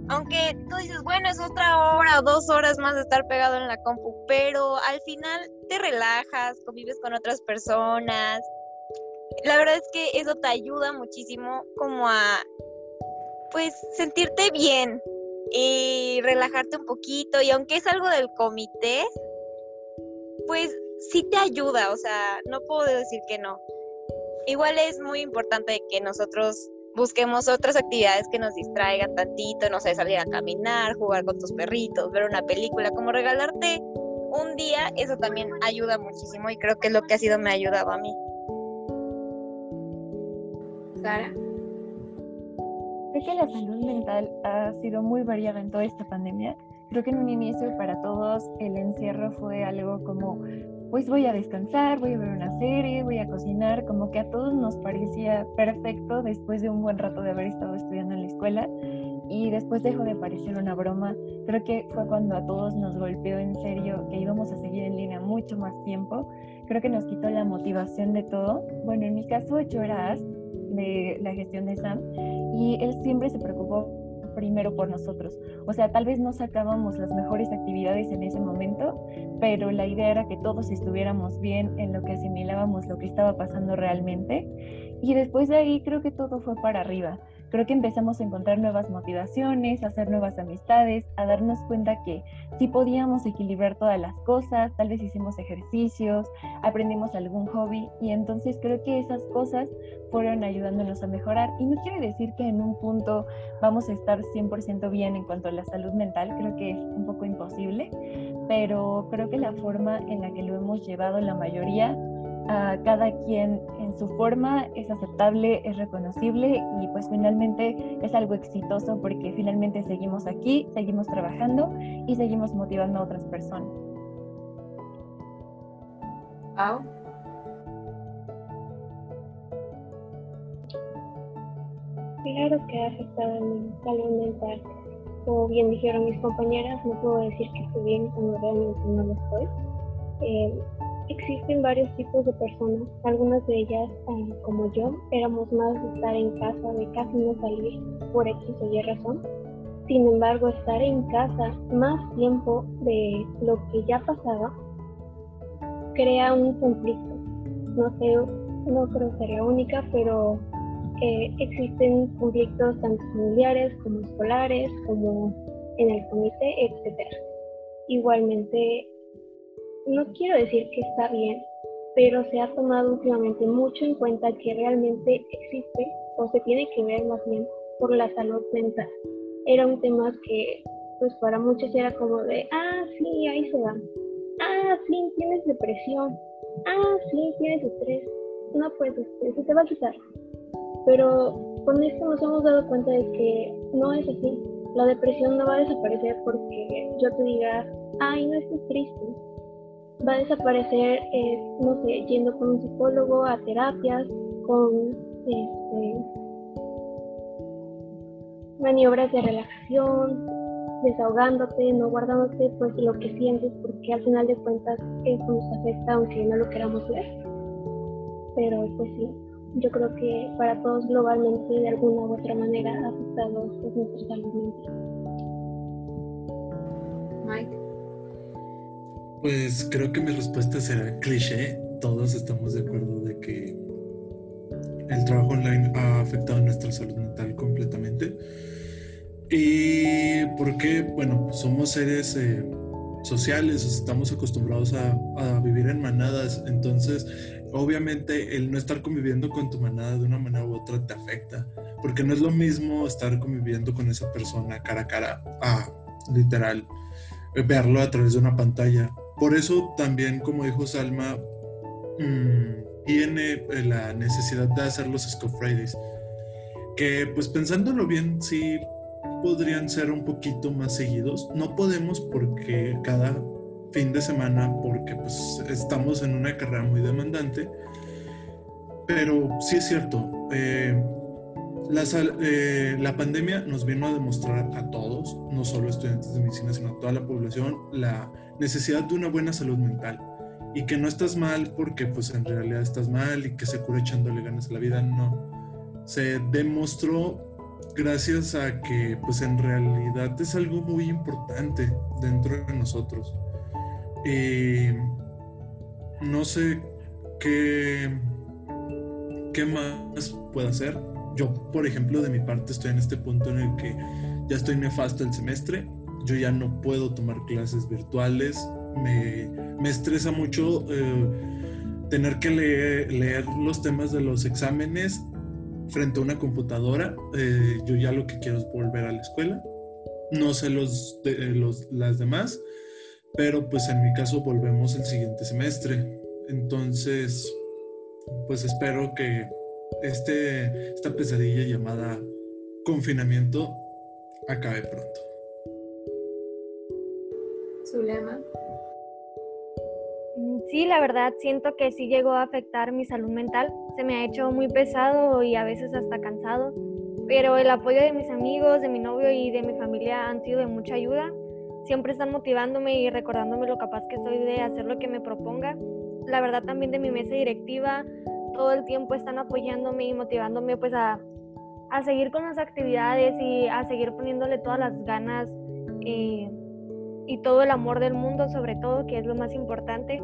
E: aunque tú dices, bueno, es otra hora o dos horas más de estar pegado en la compu, pero al final te relajas, convives con otras personas. La verdad es que eso te ayuda muchísimo como a, pues, sentirte bien y relajarte un poquito. Y aunque es algo del comité, pues sí te ayuda, o sea, no puedo decir que no. Igual es muy importante que nosotros busquemos otras actividades que nos distraigan tantito, no sé, salir a caminar, jugar con tus perritos, ver una película, como regalarte un día, eso también ayuda muchísimo y creo que es lo que ha sido me ha ayudado a mí.
A: Sara.
F: Creo que la salud mental ha sido muy variada en toda esta pandemia. Creo que en un inicio para todos el encierro fue algo como pues voy a descansar, voy a ver una serie, voy a cocinar, como que a todos nos parecía perfecto después de un buen rato de haber estado estudiando en la escuela y después dejó de parecer una broma. Creo que fue cuando a todos nos golpeó en serio que íbamos a seguir en línea mucho más tiempo. Creo que nos quitó la motivación de todo. Bueno, en mi caso yo de la gestión de SAM y él siempre se preocupó primero por nosotros. O sea, tal vez no sacábamos las mejores actividades en ese momento, pero la idea era que todos estuviéramos bien en lo que asimilábamos lo que estaba pasando realmente. Y después de ahí creo que todo fue para arriba creo que empezamos a encontrar nuevas motivaciones, a hacer nuevas amistades, a darnos cuenta que sí podíamos equilibrar todas las cosas, tal vez hicimos ejercicios, aprendimos algún hobby y entonces creo que esas cosas fueron ayudándonos a mejorar. Y no quiere decir que en un punto vamos a estar 100% bien en cuanto a la salud mental, creo que es un poco imposible, pero creo que la forma en la que lo hemos llevado la mayoría a cada quien en su forma es aceptable, es reconocible y pues finalmente es algo exitoso porque finalmente seguimos aquí, seguimos trabajando y seguimos motivando a otras personas.
A: Pau.
G: Claro que ha afectado a mi salud mental. Como bien dijeron mis compañeras, no puedo decir que estoy bien cuando realmente no lo estoy. Eh, Existen varios tipos de personas, algunas de ellas, eh, como yo, éramos más de estar en casa, de casi no salir por X o Y razón. Sin embargo, estar en casa más tiempo de lo que ya pasaba crea un conflicto. No sé, no creo que sea única, pero eh, existen conflictos tanto familiares como escolares, como en el comité, etc. Igualmente, no quiero decir que está bien, pero se ha tomado últimamente mucho en cuenta que realmente existe o se tiene que ver más bien por la salud mental. Era un tema que pues para muchos era como de, ah, sí, ahí se va. Ah, sí, tienes depresión. Ah, sí, tienes estrés. No, pues este, se te va a quitar. Pero con esto nos hemos dado cuenta de que no es así. La depresión no va a desaparecer porque yo te diga, ay, no estés triste va a desaparecer, eh, no sé, yendo con un psicólogo a terapias, con este, maniobras de relajación, desahogándote, no guardándote pues lo que sientes, porque al final de cuentas eso nos afecta aunque no lo queramos ver. Pero pues sí, yo creo que para todos globalmente de alguna u otra manera ha afectado pues, nuestra salud mental.
A: Mike.
H: Pues creo que mi respuesta será cliché. Todos estamos de acuerdo de que el trabajo online ha afectado nuestra salud mental completamente. Y porque, bueno, somos seres eh, sociales, estamos acostumbrados a, a, vivir en manadas, entonces obviamente el no estar conviviendo con tu manada de una manera u otra te afecta, porque no es lo mismo estar conviviendo con esa persona cara a cara, a literal, verlo a través de una pantalla por eso también, como dijo Salma, mm, tiene eh, la necesidad de hacer los Scope Fridays. Que pues pensándolo bien, sí, podrían ser un poquito más seguidos. No podemos porque cada fin de semana, porque pues estamos en una carrera muy demandante, pero sí es cierto, eh, la, eh, la, pandemia nos vino a demostrar a todos, no solo estudiantes de medicina, sino a toda la población, la necesidad de una buena salud mental y que no estás mal porque pues en realidad estás mal y que se cura echándole ganas a la vida, no. Se demostró gracias a que pues en realidad es algo muy importante dentro de nosotros. Eh, no sé qué, qué más puedo hacer. Yo, por ejemplo, de mi parte estoy en este punto en el que ya estoy nefasto el semestre, yo ya no puedo tomar clases virtuales, me, me estresa mucho eh, tener que leer, los temas de los exámenes frente a una computadora. Eh, yo ya lo que quiero es volver a la escuela. No sé los, los, las demás, pero pues en mi caso volvemos el siguiente semestre. Entonces, pues espero que este, esta pesadilla llamada confinamiento acabe pronto.
A: Zulema.
I: Sí, la verdad siento que sí llegó a afectar mi salud mental. Se me ha hecho muy pesado y a veces hasta cansado. Pero el apoyo de mis amigos, de mi novio y de mi familia han sido de mucha ayuda. Siempre están motivándome y recordándome lo capaz que soy de hacer lo que me proponga. La verdad también de mi mesa directiva, todo el tiempo están apoyándome y motivándome pues a, a seguir con las actividades y a seguir poniéndole todas las ganas eh, y todo el amor del mundo sobre todo, que es lo más importante.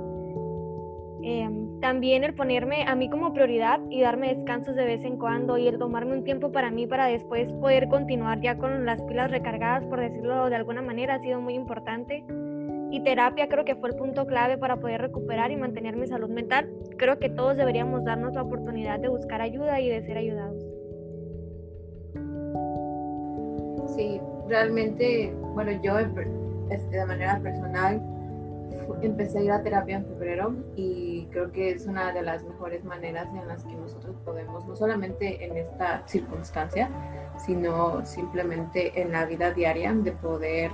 I: Em, también el ponerme a mí como prioridad y darme descansos de vez en cuando y el tomarme un tiempo para mí para después poder continuar ya con las pilas recargadas, por decirlo de alguna manera, ha sido muy importante. Y terapia creo que fue el punto clave para poder recuperar y mantener mi salud mental. Creo que todos deberíamos darnos la oportunidad de buscar ayuda y de ser ayudados.
A: Sí, realmente, bueno, yo este, de manera personal empecé a ir a terapia en febrero y creo que es una de las mejores maneras en las que nosotros podemos, no solamente en esta circunstancia, sino simplemente en la vida diaria, de poder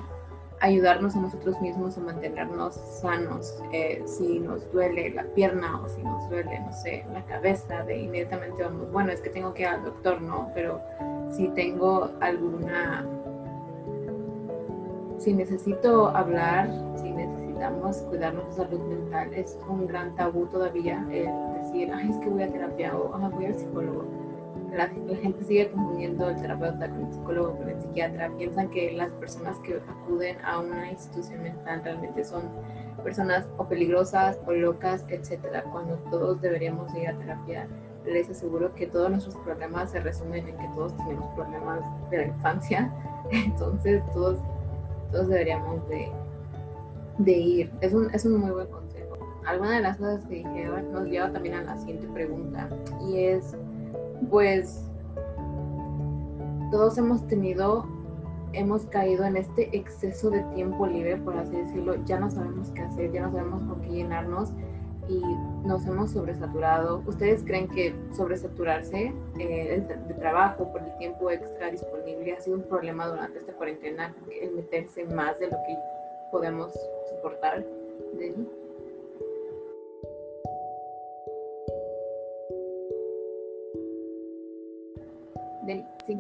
A: ayudarnos a nosotros mismos a mantenernos sanos. Eh, si nos duele la pierna o si nos duele, no sé, la cabeza, de inmediatamente vamos, bueno, es que tengo que ir al doctor, ¿no? Pero si tengo alguna, si necesito hablar, si necesitamos cuidar nuestra salud mental. Es un gran tabú todavía el decir, ay, es que voy a terapia o voy al psicólogo. La, gente sigue confundiendo el terapeuta con el psicólogo, con el psiquiatra. Piensan que las personas que acuden a una institución mental realmente son personas o peligrosas o locas, etcétera, cuando todos deberíamos ir a terapia. Les aseguro que todos nuestros problemas se resumen en que todos tenemos problemas de la infancia, entonces todos, todos deberíamos de de ir. Es un, es un muy buen consejo. Alguna de las cosas que dijeron nos lleva también a la siguiente pregunta y es, pues, todos hemos tenido, hemos caído en este exceso de tiempo libre, por así decirlo, ya no sabemos qué hacer, ya no sabemos con qué llenarnos y nos hemos sobresaturado. ¿Ustedes creen que sobresaturarse eh, de trabajo por el tiempo extra disponible ha sido un problema durante esta cuarentena? El meterse más de lo que podemos soportar de él. sí.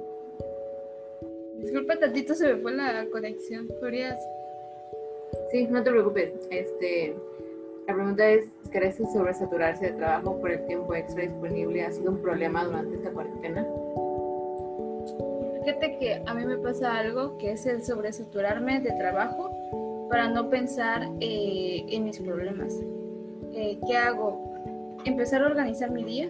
B: Disculpa tantito, se me fue la conexión. ¿Podrías?
A: Sí, no te preocupes. Este, la pregunta es, ¿crees que sobresaturarse de trabajo por el tiempo extra disponible ha sido un problema durante esta cuarentena?
B: Fíjate que a mí me pasa algo que es el sobresaturarme de trabajo para no pensar eh, en mis problemas. Eh, ¿Qué hago? Empezar a organizar mi día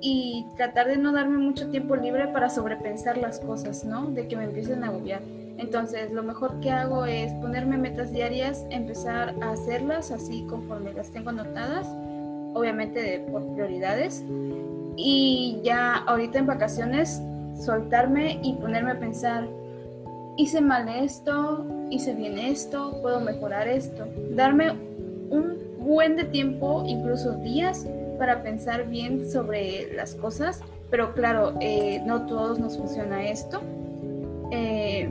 B: y tratar de no darme mucho tiempo libre para sobrepensar las cosas, ¿no? De que me empiecen a agobiar. Entonces, lo mejor que hago es ponerme metas diarias, empezar a hacerlas así conforme las tengo anotadas, obviamente por prioridades. Y ya ahorita en vacaciones, soltarme y ponerme a pensar, hice mal esto, hice bien esto, puedo mejorar esto. Darme un buen de tiempo, incluso días, para pensar bien sobre las cosas, pero claro, eh, no todos nos funciona esto. Eh,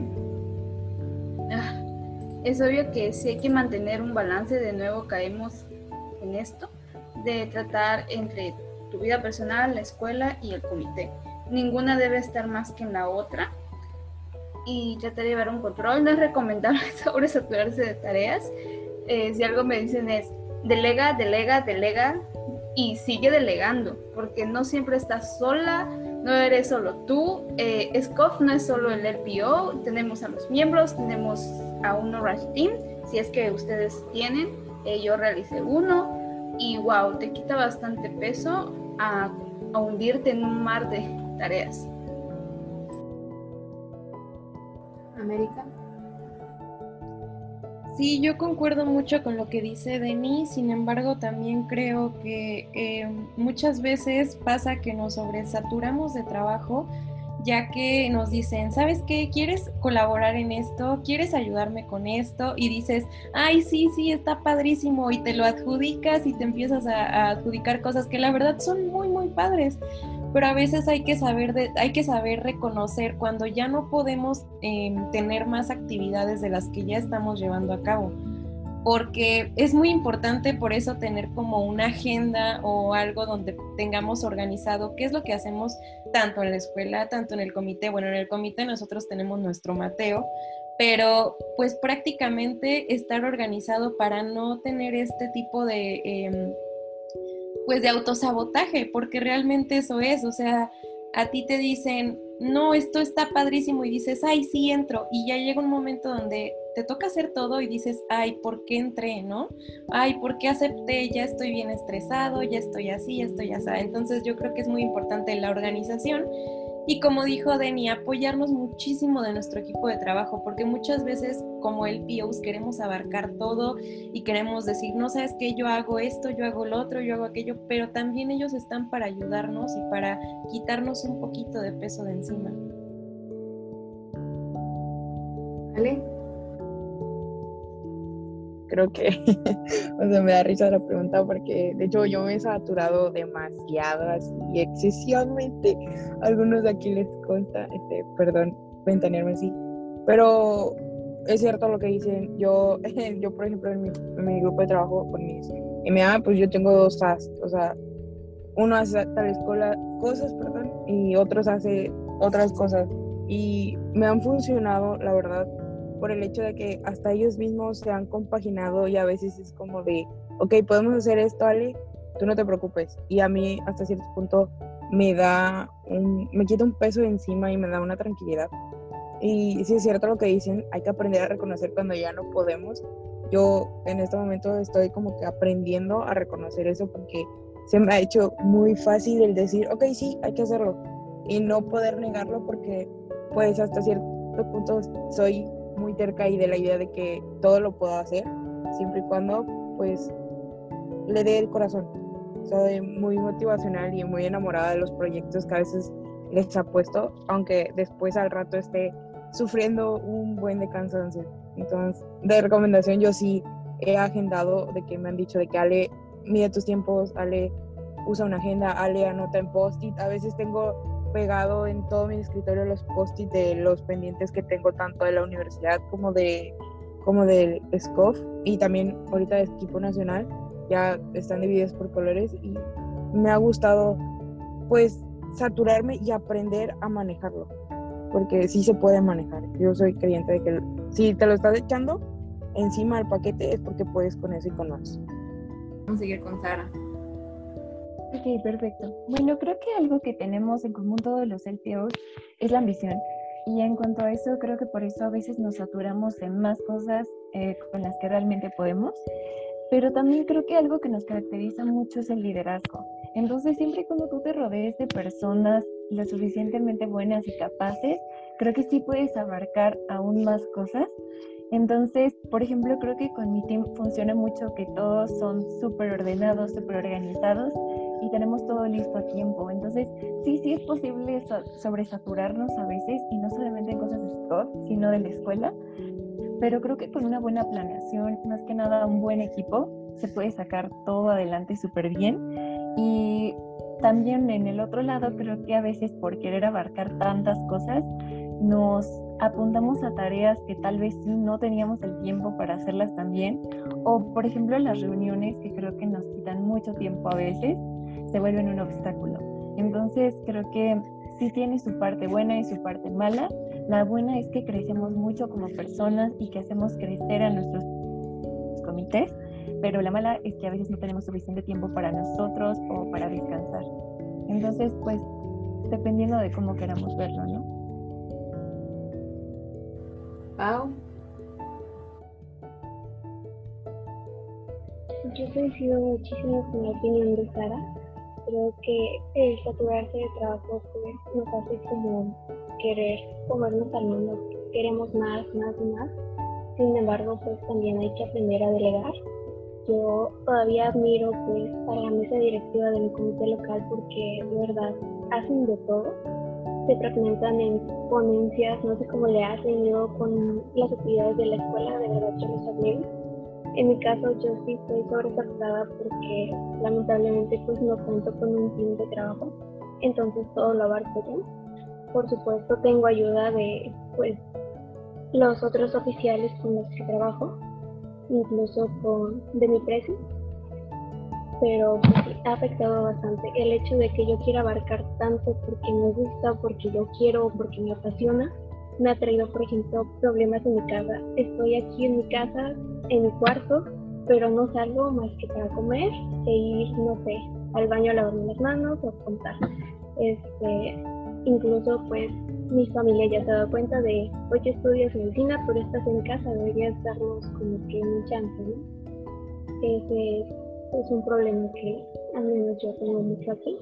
B: es obvio que sí hay que mantener un balance, de nuevo caemos en esto, de tratar entre tu vida personal, la escuela y el comité. Ninguna debe estar más que en la otra y tratar de llevar un control. No es recomendable sobresaturarse de tareas. Eh, si algo me dicen es, delega, delega, delega y sigue delegando, porque no siempre estás sola, no eres solo tú. Eh, SCOF no es solo el LPO, tenemos a los miembros, tenemos a un Orange Team, si es que ustedes tienen. Eh, yo realicé uno y wow, te quita bastante peso a, a hundirte en un mar de tareas.
A: América.
C: Sí, yo concuerdo mucho con lo que dice Denis, sin embargo también creo que eh, muchas veces pasa que nos sobresaturamos de trabajo ya que nos dicen, ¿sabes qué? ¿Quieres colaborar en esto? ¿Quieres ayudarme con esto? Y dices, ay, sí, sí, está padrísimo y te lo adjudicas y te empiezas a, adjudicar cosas que la verdad son muy, muy padres. Pero a veces hay que saber, de, hay que saber reconocer cuando ya no podemos em, tener más actividades de las que ya estamos llevando a cabo porque es muy importante por eso tener como una agenda o algo donde tengamos organizado qué es lo que hacemos tanto en la escuela, tanto en el comité. Bueno, en el comité nosotros tenemos nuestro Mateo, pero pues prácticamente estar organizado para no tener este tipo de... Em, pues de autosabotaje, porque realmente eso es, o sea, a ti te dicen, no, esto está padrísimo y dices, ay, sí entro, y ya llega un momento donde te toca hacer todo y dices, ay, ¿por qué entré, no? Ay, ¿por qué acepté? Ya estoy bien estresado, ya estoy así, ya estoy así. Entonces yo creo que es muy importante la organización y como dijo Denny, apoyarnos muchísimo de nuestro equipo de trabajo, porque muchas veces como el POs queremos abarcar todo y queremos decir, no sabes qué, yo hago esto, yo hago lo otro, yo hago aquello, pero también ellos están para ayudarnos y para quitarnos un poquito de peso de encima.
A: ¿Vale?
D: Creo que, o sea, me da risa la pregunta porque de hecho yo me he saturado demasiado así, excesivamente. algunos de aquí les consta, este, perdón, ventanearme así, pero es cierto lo que dicen. Yo, yo por ejemplo, en mi, grupo de trabajo con mis MA, pues yo tengo dos AS, o sea, uno hace tal escuela cosas, perdón, y otros hace otras cosas. Y me han funcionado, la verdad, por el hecho de que hasta ellos mismos se han compaginado y a veces es como de, ok, podemos hacer esto, Ale, tú no te preocupes. Y a mí hasta cierto punto me da un, me quita un peso de encima y me da una tranquilidad. Y si es cierto lo que dicen, hay que aprender a reconocer cuando ya no podemos. Yo en este momento estoy como que aprendiendo a reconocer eso porque se me ha hecho muy fácil el decir, ok, sí, hay que hacerlo. Y no poder negarlo porque pues hasta cierto punto soy muy cerca y de la idea de que todo lo puedo hacer, siempre y cuando pues le dé el corazón. Soy muy motivacional y muy enamorada de los proyectos que a veces les ha puesto, aunque después al rato esté sufriendo un buen de cansancio. Entonces, de recomendación yo sí he agendado de que me han dicho de que Ale, mide tus tiempos, Ale, usa una agenda, Ale, anota en post-it. A veces tengo pegado en todo mi escritorio los post-it de los pendientes que tengo tanto de la universidad como de como del SCOF y también ahorita de equipo nacional ya están divididos por colores y me ha gustado pues saturarme y aprender a manejarlo porque sí se puede manejar. Yo soy creyente de que si te lo estás echando encima del paquete es porque puedes con eso y con más.
A: Vamos a seguir con Sara
F: Ok, perfecto. Bueno, creo que algo que tenemos en común todos los LPOs es la ambición. Y en cuanto a eso, creo que por eso a veces nos saturamos en más cosas eh, con las que realmente podemos. Pero también creo que algo que nos caracteriza mucho es el liderazgo. Entonces, siempre cuando tú te rodees de personas lo suficientemente buenas y capaces, creo que sí puedes abarcar aún más cosas. Entonces, por ejemplo, creo que con mi team funciona mucho que todos son súper ordenados, súper organizados y tenemos todo listo a tiempo. Entonces, sí, sí es posible sobresaturarnos a veces y no solamente en cosas de sport, sino de la escuela. Pero creo que con una buena planeación, más que nada un buen equipo, se puede sacar todo adelante súper bien. Y también en el otro lado, creo que a veces por querer abarcar tantas cosas, nos apuntamos a tareas que tal vez sí no teníamos el tiempo para hacerlas también, o por ejemplo las reuniones que creo que nos quitan mucho tiempo a veces, se vuelven un obstáculo. Entonces creo que sí tiene su parte buena y su parte mala. La buena es que crecemos mucho como personas y que hacemos crecer a nuestros comités, pero la mala es que a veces no tenemos suficiente tiempo para nosotros o para descansar. Entonces, pues, dependiendo de cómo queramos verlo, ¿no?
A: Pau.
G: Yo coincido muchísimo con la opinión de Sara. Creo que el saturarse de trabajo pues, nos hace como querer comernos al mundo. Queremos más, más y más. Sin embargo, pues también hay que aprender a delegar. Yo todavía admiro pues a la mesa directiva de mi comité local porque de verdad hacen de todo se fragmentan en ponencias, no sé cómo le hacen, yo con las actividades de la escuela, de verdad yo los admiro. En mi caso yo sí estoy sobresaturada porque lamentablemente pues no cuento con un team de trabajo, entonces todo lo abarco yo. Por supuesto tengo ayuda de pues los otros oficiales con los que trabajo, incluso con de mi precio pero pues, ha afectado bastante el hecho de que yo quiera abarcar tanto porque me gusta, porque yo quiero, porque me apasiona. Me ha traído, por ejemplo, problemas en mi casa. Estoy aquí en mi casa, en mi cuarto, pero no salgo más que para comer e ir, no sé, al baño a lavarme las manos o contar. Este, incluso, pues, mi familia ya se ha dado cuenta de, oye, estudias medicina, pero estás en casa, deberías darnos como que un chance, ¿no? Ese es un problema que al menos yo tengo mucho aquí,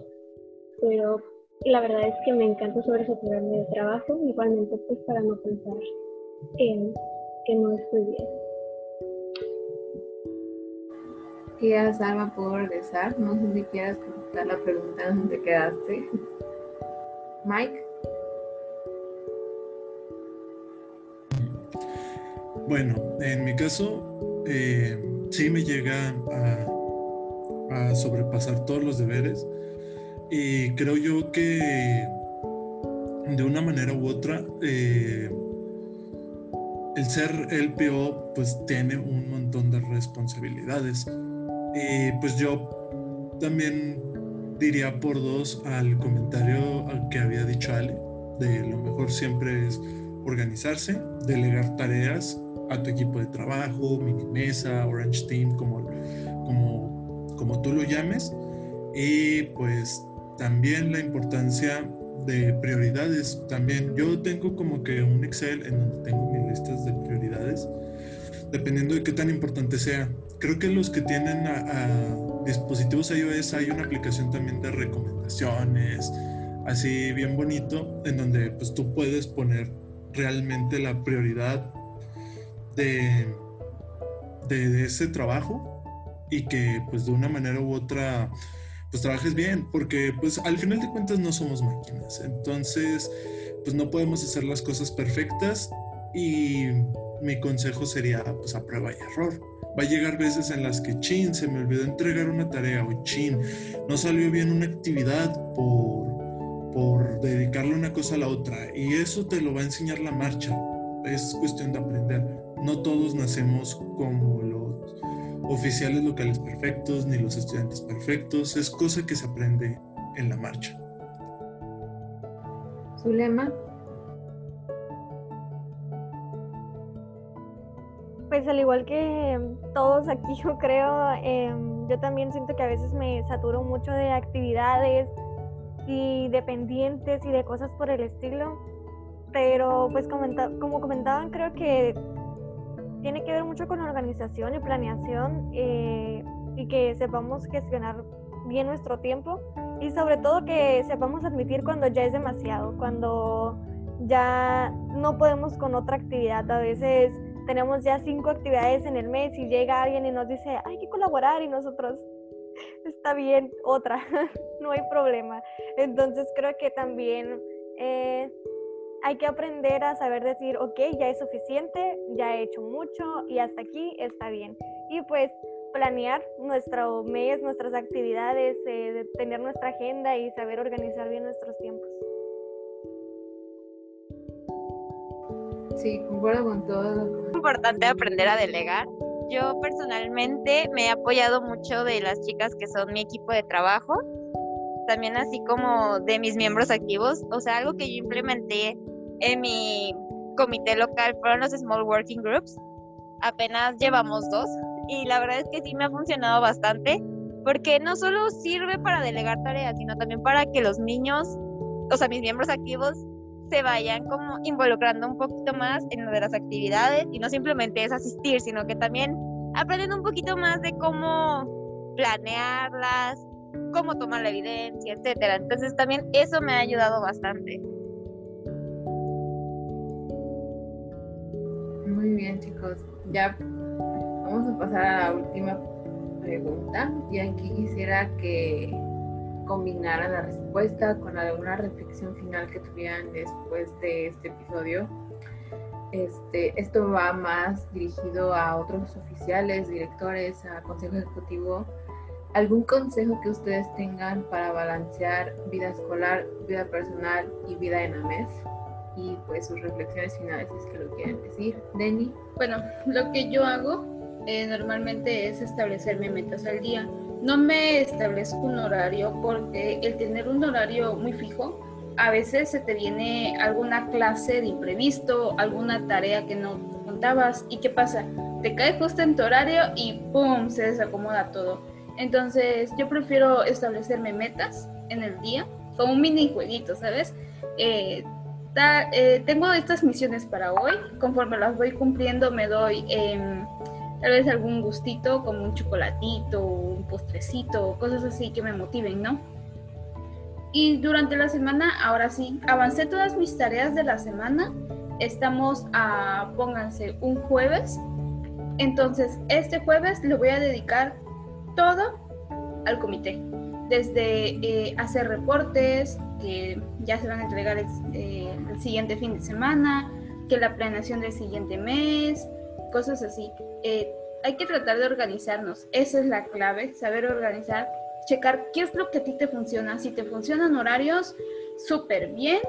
G: pero la verdad es que me encanta sobresaturarme de trabajo, igualmente pues para no pensar en que no estoy bien.
A: Quería Salva por regresar, no sé si quieras contestar la pregunta donde quedaste. Mike.
H: Bueno, en mi caso, eh, sí me llega a a sobrepasar todos los deberes. Y creo yo que de una manera u otra, eh, el ser LPO pues tiene un montón de responsabilidades. Y pues yo también diría por dos al comentario que había dicho Ale, de lo mejor siempre es organizarse, delegar tareas a tu equipo de trabajo, mini mesa, Orange Team, como, como como tú lo llames, y pues también la importancia de prioridades. También yo tengo como que un Excel en donde tengo mis listas de prioridades, dependiendo de qué tan importante sea. Creo que los que tienen a, dispositivos iOS hay una aplicación también de recomendaciones, así bien bonito, en donde pues tú puedes poner realmente la prioridad de, de ese trabajo y que pues de una manera u otra pues trabajes bien, porque pues al final de cuentas no somos máquinas, entonces pues no podemos hacer las cosas perfectas y mi consejo sería pues a prueba y error. Va a llegar veces en las que, chin, se me olvidó entregar una tarea o chin, no salió bien una actividad por, por dedicarle una cosa a la otra y eso te lo va a enseñar la marcha. Es cuestión de aprender. No todos nacemos como oficiales locales perfectos ni los estudiantes perfectos, es cosa que se aprende en la marcha.
A: ¿Su lema?
I: Pues al igual que todos aquí yo creo, em, yo también siento que a veces me saturo mucho de actividades y de pendientes y de cosas por el estilo, pero pues como comentaban creo que tiene que ver mucho con organización y planeación eh, y que sepamos gestionar bien nuestro tiempo y sobre todo que sepamos admitir cuando ya es demasiado, cuando ya no podemos con otra actividad. A veces tenemos ya cinco actividades en el mes y llega alguien y nos dice, hay que colaborar y nosotros, está bien, otra, no hay problema. Entonces creo que también eh, hay que aprender a saber decir, ok, ya es suficiente, ya he hecho mucho y hasta aquí está bien. Y pues planear nuestro mes, nuestras actividades, eh, tener nuestra agenda y saber organizar bien nuestros tiempos.
A: Sí, concuerdo con todo.
E: Es importante aprender a delegar. Yo personalmente me he apoyado mucho de las chicas que son mi equipo de trabajo, también así como de mis miembros activos. O sea, algo que yo implementé en mi comité local fueron los Small Working Groups. Apenas llevamos dos y la verdad es que sí me ha funcionado bastante porque no solo sirve para delegar tareas, sino también para que los niños, o sea, mis miembros activos, se vayan como involucrando un poquito más en lo de las actividades y no simplemente es asistir, sino que también aprenden un poquito más de cómo planearlas, cómo tomar la evidencia, etcétera. Entonces también eso me ha ayudado bastante.
A: Muy bien, chicos. Ya vamos a pasar a la última pregunta y aquí quisiera que combinaran la respuesta con alguna reflexión final que tuvieran después de este episodio. Este, esto va más dirigido a otros oficiales, directores, a consejo ejecutivo. ¿Algún consejo que ustedes tengan para balancear vida escolar, vida personal y vida en AMES? Y pues sus reflexiones finales, es que lo quieren decir. Denny.
B: Bueno, lo que yo hago eh, normalmente es establecerme metas al día. No me establezco un horario porque el tener un horario muy fijo, a veces se te viene alguna clase de imprevisto, alguna tarea que no contabas. ¿Y qué pasa? Te cae justo en tu horario y ¡pum! se desacomoda todo. Entonces yo prefiero establecerme metas en el día, como un mini jueguito, ¿sabes? Eh, eh, tengo estas misiones para hoy, conforme las voy cumpliendo me doy... Em, tal vez algún gustito como un chocolatito, un postrecito, cosas así que me motiven, ¿no? Y durante la semana, ahora sí, avancé todas mis tareas de la semana. Estamos a, pónganse, un jueves. Entonces, este jueves le voy a dedicar todo al comité. Desde eh, hacer reportes, que ya se van a entregar el, eh, el siguiente fin de semana, que la planeación del siguiente mes, cosas así. Eh, hay que tratar de organizarnos. Esa es la clave, saber organizar, checar qué es lo que a ti te funciona. Si te funcionan horarios, súper bien.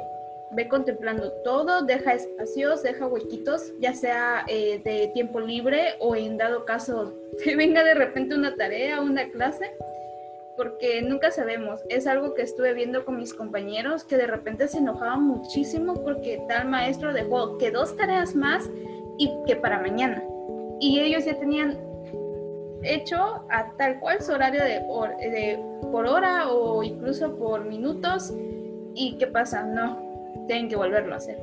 B: Ve contemplando todo, deja espacios, deja huequitos, ya sea de tiempo libre o en dado caso te venga de repente una tarea, una clase, porque nunca sabemos. Es algo que estuve viendo con mis compañeros que de repente se enojaban muchísimo porque tal maestro dejó que dos tareas más y que para mañana y ellos ya tenían hecho a tal cual su horario de, por hora o incluso por minutos. ¿Y qué pasa? No, tienen que volverlo a hacer.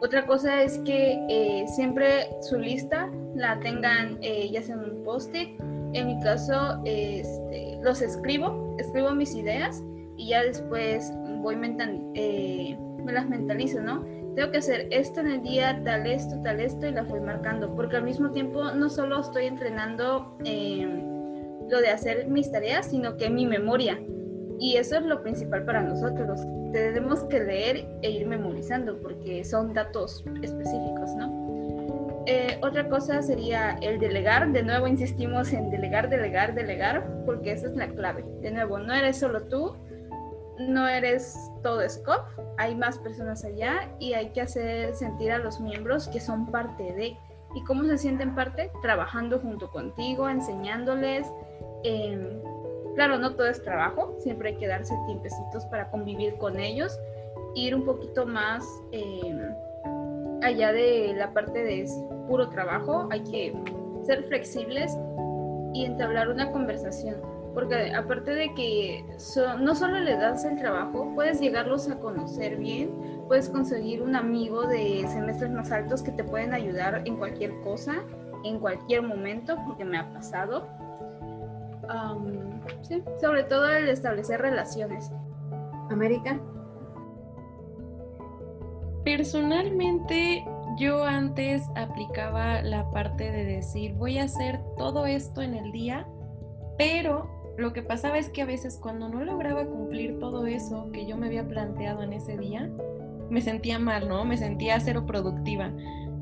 B: otra cosa es que eh, siempre su lista la tengan eh, ya sea en un post-it. En mi caso, este, los escribo, escribo mis ideas y ya después voy eh, me las mentalizo, ¿no? tengo que hacer esto en el día, tal esto, tal esto, y la voy marcando, porque al mismo tiempo no solo estoy entrenando em, lo de hacer mis tareas, sino que mi memoria. Y eso es lo principal para nosotros. Tenemos que leer e ir memorizando, porque son datos específicos, ¿no? Eh, otra cosa sería el delegar. De nuevo insistimos en delegar, delegar, delegar, porque esa es la clave. De nuevo, no eres solo tú, no eres todo SCOP, hay más personas allá y hay que hacer sentir a los miembros que son parte de. ¿Y cómo se sienten parte? Trabajando junto contigo, enseñándoles. Claro, no todo es trabajo, siempre hay que darse tiempecitos para convivir con ellos, ir un poquito más em, allá de la parte de puro trabajo, hay que ser flexibles y entablar una conversación porque aparte de que no solo le das el trabajo, puedes llegarlos a conocer bien, puedes conseguir un amigo de semestres más altos que te pueden ayudar en cualquier cosa, en cualquier momento, porque me ha pasado. sí, sobre todo el establecer relaciones.
A: América.
C: Personalmente, yo antes aplicaba la parte de decir, voy a hacer todo esto en el día, pero lo que pasaba es que a veces cuando no lograba cumplir todo eso que yo me había planteado en ese día, me sentía mal, ¿no? Me sentía cero productiva.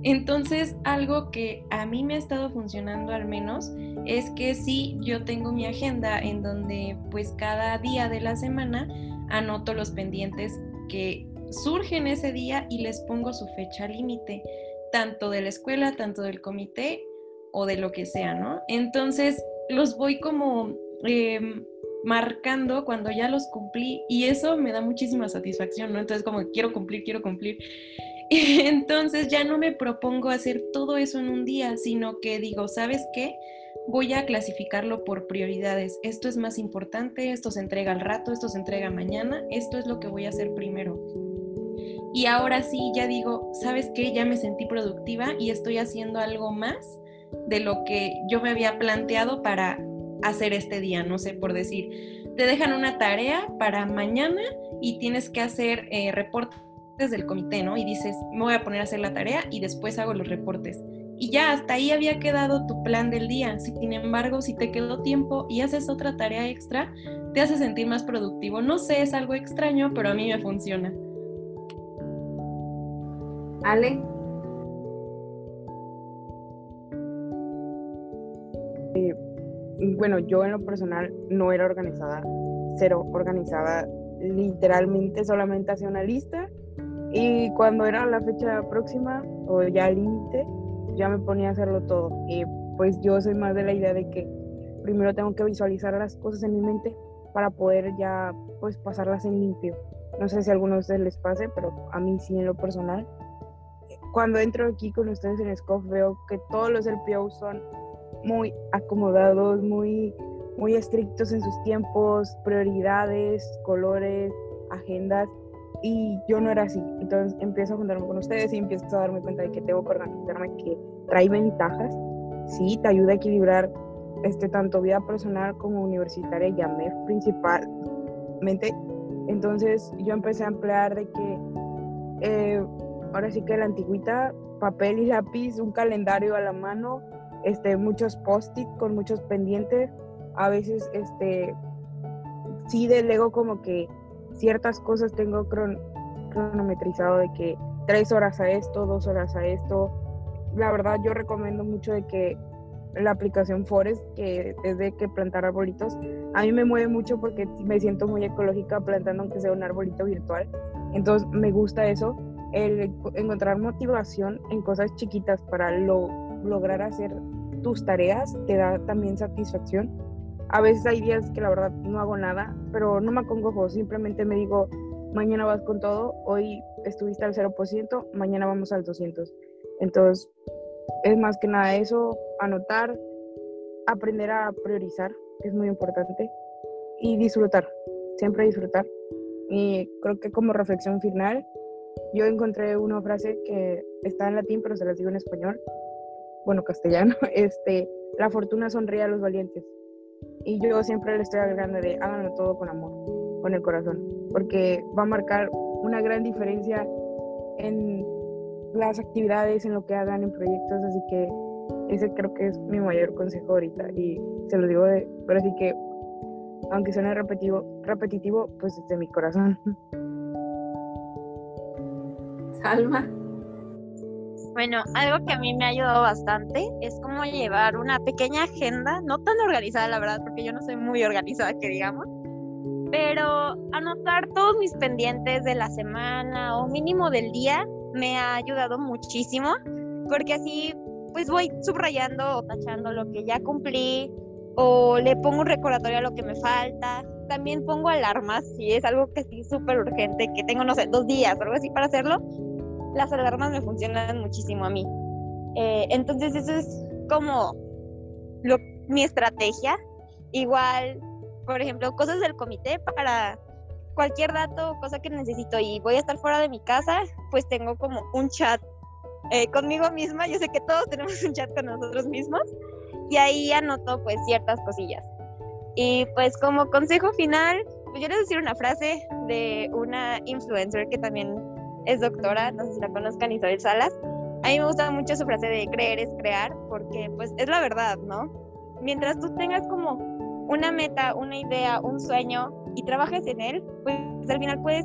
C: Entonces, algo que a mí me ha estado funcionando al menos es que sí, yo tengo mi agenda en donde pues cada día de la semana anoto los pendientes que surgen ese día y les pongo su fecha límite, tanto de la escuela, tanto del comité o de lo que sea, ¿no? Entonces los voy como em, marcando cuando ya los cumplí y eso me da muchísima satisfacción, ¿no? Entonces como quiero cumplir, quiero cumplir. Entonces ya no me propongo hacer todo eso en un día, sino que digo, ¿sabes qué? Voy a clasificarlo por prioridades. Esto es más importante, esto se entrega al rato, esto se entrega mañana, esto es lo que voy a hacer primero. Y ahora sí, ya digo, ¿sabes qué? Ya me sentí productiva y estoy haciendo algo más de lo que yo me había planteado para hacer este día, no sé, por decir, te dejan una tarea para mañana y tienes que hacer eh, reportes del comité, ¿no? Y dices, me voy a poner a hacer la tarea y después hago los reportes. Y ya hasta ahí había quedado tu plan del día. Sin embargo, si te quedó tiempo y haces otra tarea extra, te hace sentir más productivo. No sé, es algo extraño, pero a mí me funciona.
A: Ale.
D: bueno, yo en lo personal no era organizada, cero organizada, literalmente solamente hacía una lista y cuando era la fecha próxima o ya límite, ya me ponía a hacerlo todo. Y pues yo soy más de la idea de que primero tengo que visualizar las cosas en mi mente para poder ya pues pasarlas en limpio. No sé si a algunos de ustedes les pase, pero a mí sí en lo personal. Cuando entro aquí con ustedes en SCOF veo que todos los LPO son muy acomodados, muy, muy estrictos en sus tiempos, prioridades, colores, agendas. Y yo no era así. Entonces empiezo a juntarme con ustedes y empiezo a darme cuenta de que tengo que organizarme, que trae ventajas. Sí, te ayuda a equilibrar este, tanto vida personal como universitaria, llamé principalmente. Entonces yo empecé a emplear de que eh, ahora sí que la antigüita, papel y lápiz, un calendario a la mano, este, muchos post-it con muchos pendientes. A veces, este, sí delego como que ciertas cosas tengo cronometrizado de que tres horas a esto, dos horas a esto. La verdad yo recomiendo mucho de que la aplicación Forest, que es de que plantar arbolitos, a mí me mueve mucho porque me siento muy ecológica plantando aunque sea un arbolito virtual. Entonces me gusta eso, el encontrar motivación en cosas chiquitas para lo, lograr hacer tus tareas te da también satisfacción. A veces hay días que la verdad no hago nada, pero no me acongojo, simplemente me digo, mañana vas con todo, hoy estuviste al 0%, mañana vamos al 200. Entonces, es más que nada eso, anotar, aprender a priorizar, que es muy importante, y disfrutar, siempre disfrutar. Y creo que como reflexión final, yo encontré una frase que está en latín, pero se las digo en español, bueno, castellano, este, la fortuna sonríe a los valientes. Y yo siempre le estoy agregando de háganlo todo con amor, con el corazón, porque va a marcar una gran diferencia en las actividades, en lo que hagan, en proyectos, así que ese creo que es mi mayor consejo ahorita y se lo digo de, pero así que aunque suene repetitivo, repetitivo, pues de mi corazón.
A: Salma.
E: Bueno, algo que a mí me ha ayudado bastante es como llevar una pequeña agenda, no tan organizada la verdad, porque yo no soy muy organizada que digamos, pero anotar todos mis pendientes de la semana o mínimo del día me ha ayudado muchísimo, porque así pues voy subrayando o tachando lo que ya cumplí o le pongo un recordatorio a lo que me falta. También pongo alarmas si es algo que sí súper urgente, que tengo, no sé, dos días o algo así para hacerlo las alarmas me funcionan muchísimo a mí. Eh, entonces eso es como lo, mi estrategia. Igual, por ejemplo, cosas del comité para cualquier dato, cosa que necesito y voy a estar fuera de mi casa, pues tengo como un chat eh, conmigo misma. Yo sé que todos tenemos un chat con nosotros mismos y ahí anoto pues ciertas cosillas. Y pues como consejo final, pues yo les voy decir una frase de una influencer que también es doctora, no sé si la conozcan, Isabel Salas. A mí me gusta mucho su frase de creer es crear, porque pues es la verdad, ¿no? Mientras tú tengas como una meta, una idea, un sueño y trabajes en él, pues al final puedes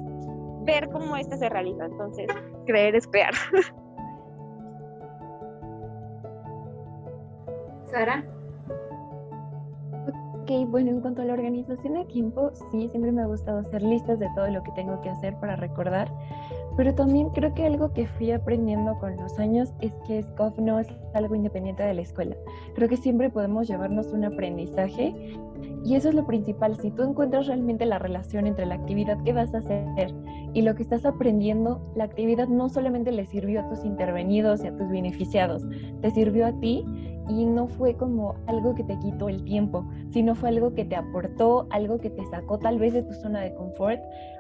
E: ver cómo este se realiza. Entonces, creer es crear.
A: Sara.
F: Ok, bueno, en cuanto a la organización de tiempo, sí, siempre me ha gustado hacer listas de todo lo que tengo que hacer para recordar, pero también creo que algo que fui aprendiendo con los años es que SCOF no es algo independiente de la escuela. Creo que siempre podemos llevarnos un aprendizaje y eso es lo principal. Si tú encuentras realmente la relación entre la actividad que vas a hacer y lo que estás aprendiendo, la actividad no solamente le sirvió a tus intervenidos y a tus beneficiados, te sirvió a ti y no fue como algo que te quitó el tiempo, sino fue algo que te aportó, algo que te sacó tal vez de tu zona de confort,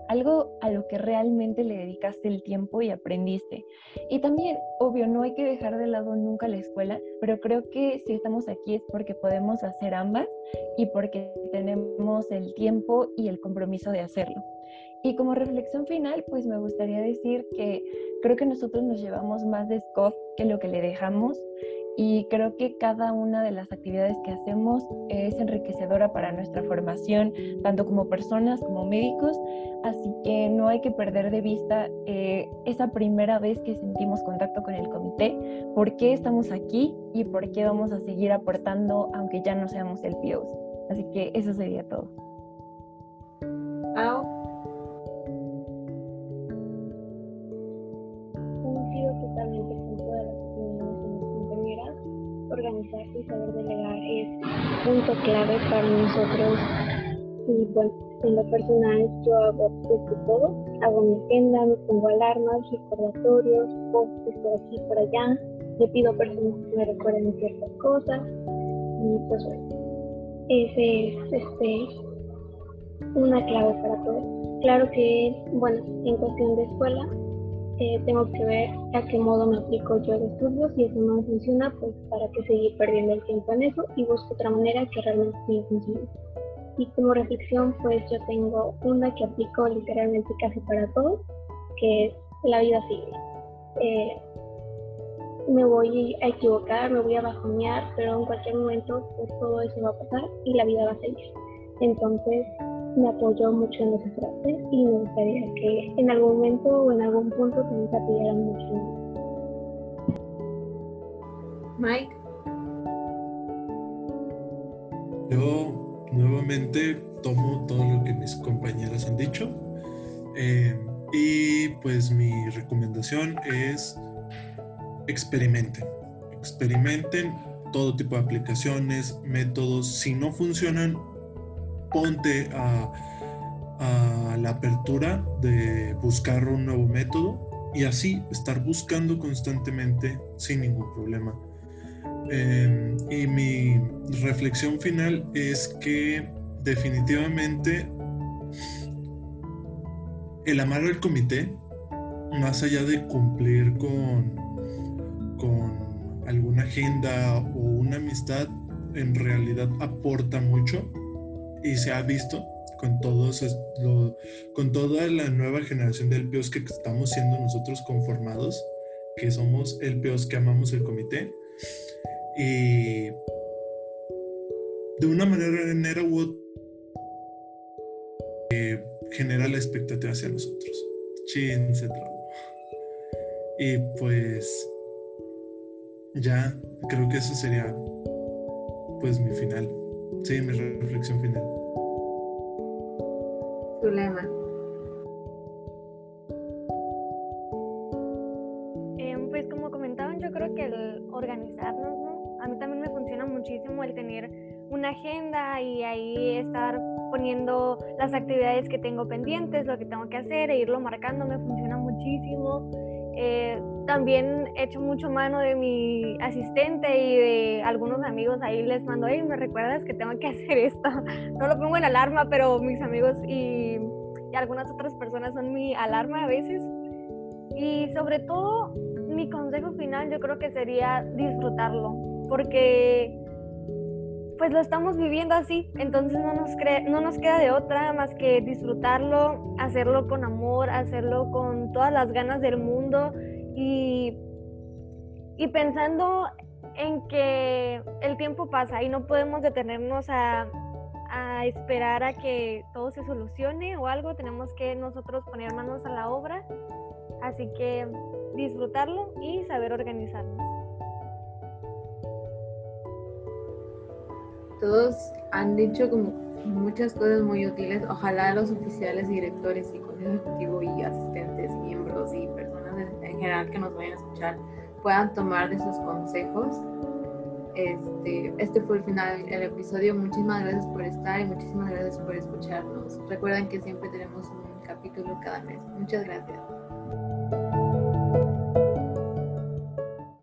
F: algo a lo que realmente le dedicaste el tiempo y aprendiste. Y también, obvio, no hay que dejar de lado nunca la escuela, pero creo que si estamos aquí es porque podemos hacer ambas y porque tenemos el tiempo y el compromiso de hacerlo. Y como reflexión final, pues me gustaría decir que creo que nosotros nos llevamos más de SCOF que lo que le dejamos y creo que cada una de las actividades que hacemos es enriquecedora para nuestra formación, tanto como personas como médicos, así que no hay que perder de vista eh, esa primera vez que sentimos contacto con el comité, por qué estamos aquí y por qué vamos a seguir aportando aunque ya no seamos el PIOS. Así que eso sería todo.
G: Y saber delegar es punto clave para nosotros. Y bueno, en lo personal yo hago todo, hago mi agenda, me pongo alarmas, recordatorios, postes por aquí por allá, le pido a personas que me recuerden ciertas cosas y pues bueno, ese es este, una clave para todo. Claro que, bueno, en cuestión de escuela, eh, tengo que ver a qué modo me aplico yo el estudio. Si eso no funciona, pues para qué seguir perdiendo el tiempo en eso y busco otra manera que realmente sí funcione. Y como reflexión, pues yo tengo una que aplico literalmente casi para todo, que es la vida sigue. Eh, me voy a equivocar, me voy a bajonear, pero en cualquier momento pues todo eso va a pasar y la vida va a seguir. Entonces, me apoyó mucho en esa frase y me gustaría que en algún momento o en algún punto también se apoyaran mucho
A: Mike.
H: Yo nuevamente tomo todo lo que mis compañeras han dicho eh, y pues mi recomendación es experimenten, experimenten todo tipo de aplicaciones, métodos, si no funcionan, ponte a, la apertura de buscar un nuevo método y así estar buscando constantemente sin ningún problema. Em, y mi reflexión final es que definitivamente el amar al comité, más allá de cumplir con, con alguna agenda o una amistad, en realidad aporta mucho y se ha visto con todos con toda la nueva generación del PEOS que estamos siendo nosotros conformados, que somos el PEOS que amamos el comité. Y de una manera u otra genera la expectativa hacia nosotros. Chin se trabó. Y pues ya creo que eso sería pues mi final. Sí, mi reflexión final.
A: Tu lema.
I: Em, pues como comentaban, yo creo que el organizarnos, ¿no? A mí también me funciona muchísimo el tener una agenda y ahí estar poniendo las actividades que tengo pendientes, lo que tengo que hacer e irlo marcando, me funciona muchísimo. Eh, también he hecho mucho mano de mi asistente y de algunos amigos ahí les mando, hey, me recuerdas que tengo que hacer esto. No lo pongo en alarma, pero mis amigos y, y algunas otras personas son mi alarma a veces. Y sobre todo, mi consejo final yo creo que sería disfrutarlo, porque pues lo estamos viviendo así, entonces no nos, no nos queda de otra más que disfrutarlo, hacerlo con amor, hacerlo con todas las ganas del mundo y, y pensando en que el tiempo pasa y no podemos detenernos a, a esperar a que todo se solucione o algo, tenemos que nosotros poner manos a la obra, así que disfrutarlo y saber organizarnos.
A: Todos han dicho como muchas cosas muy útiles. Ojalá los oficiales directores y consejo ejecutivo y asistentes miembros y personas en general que nos vayan a escuchar puedan tomar de sus consejos. Este, este fue el final del episodio. Muchísimas gracias por estar y muchísimas gracias por escucharnos. Recuerden que siempre tenemos un capítulo cada mes. Muchas gracias.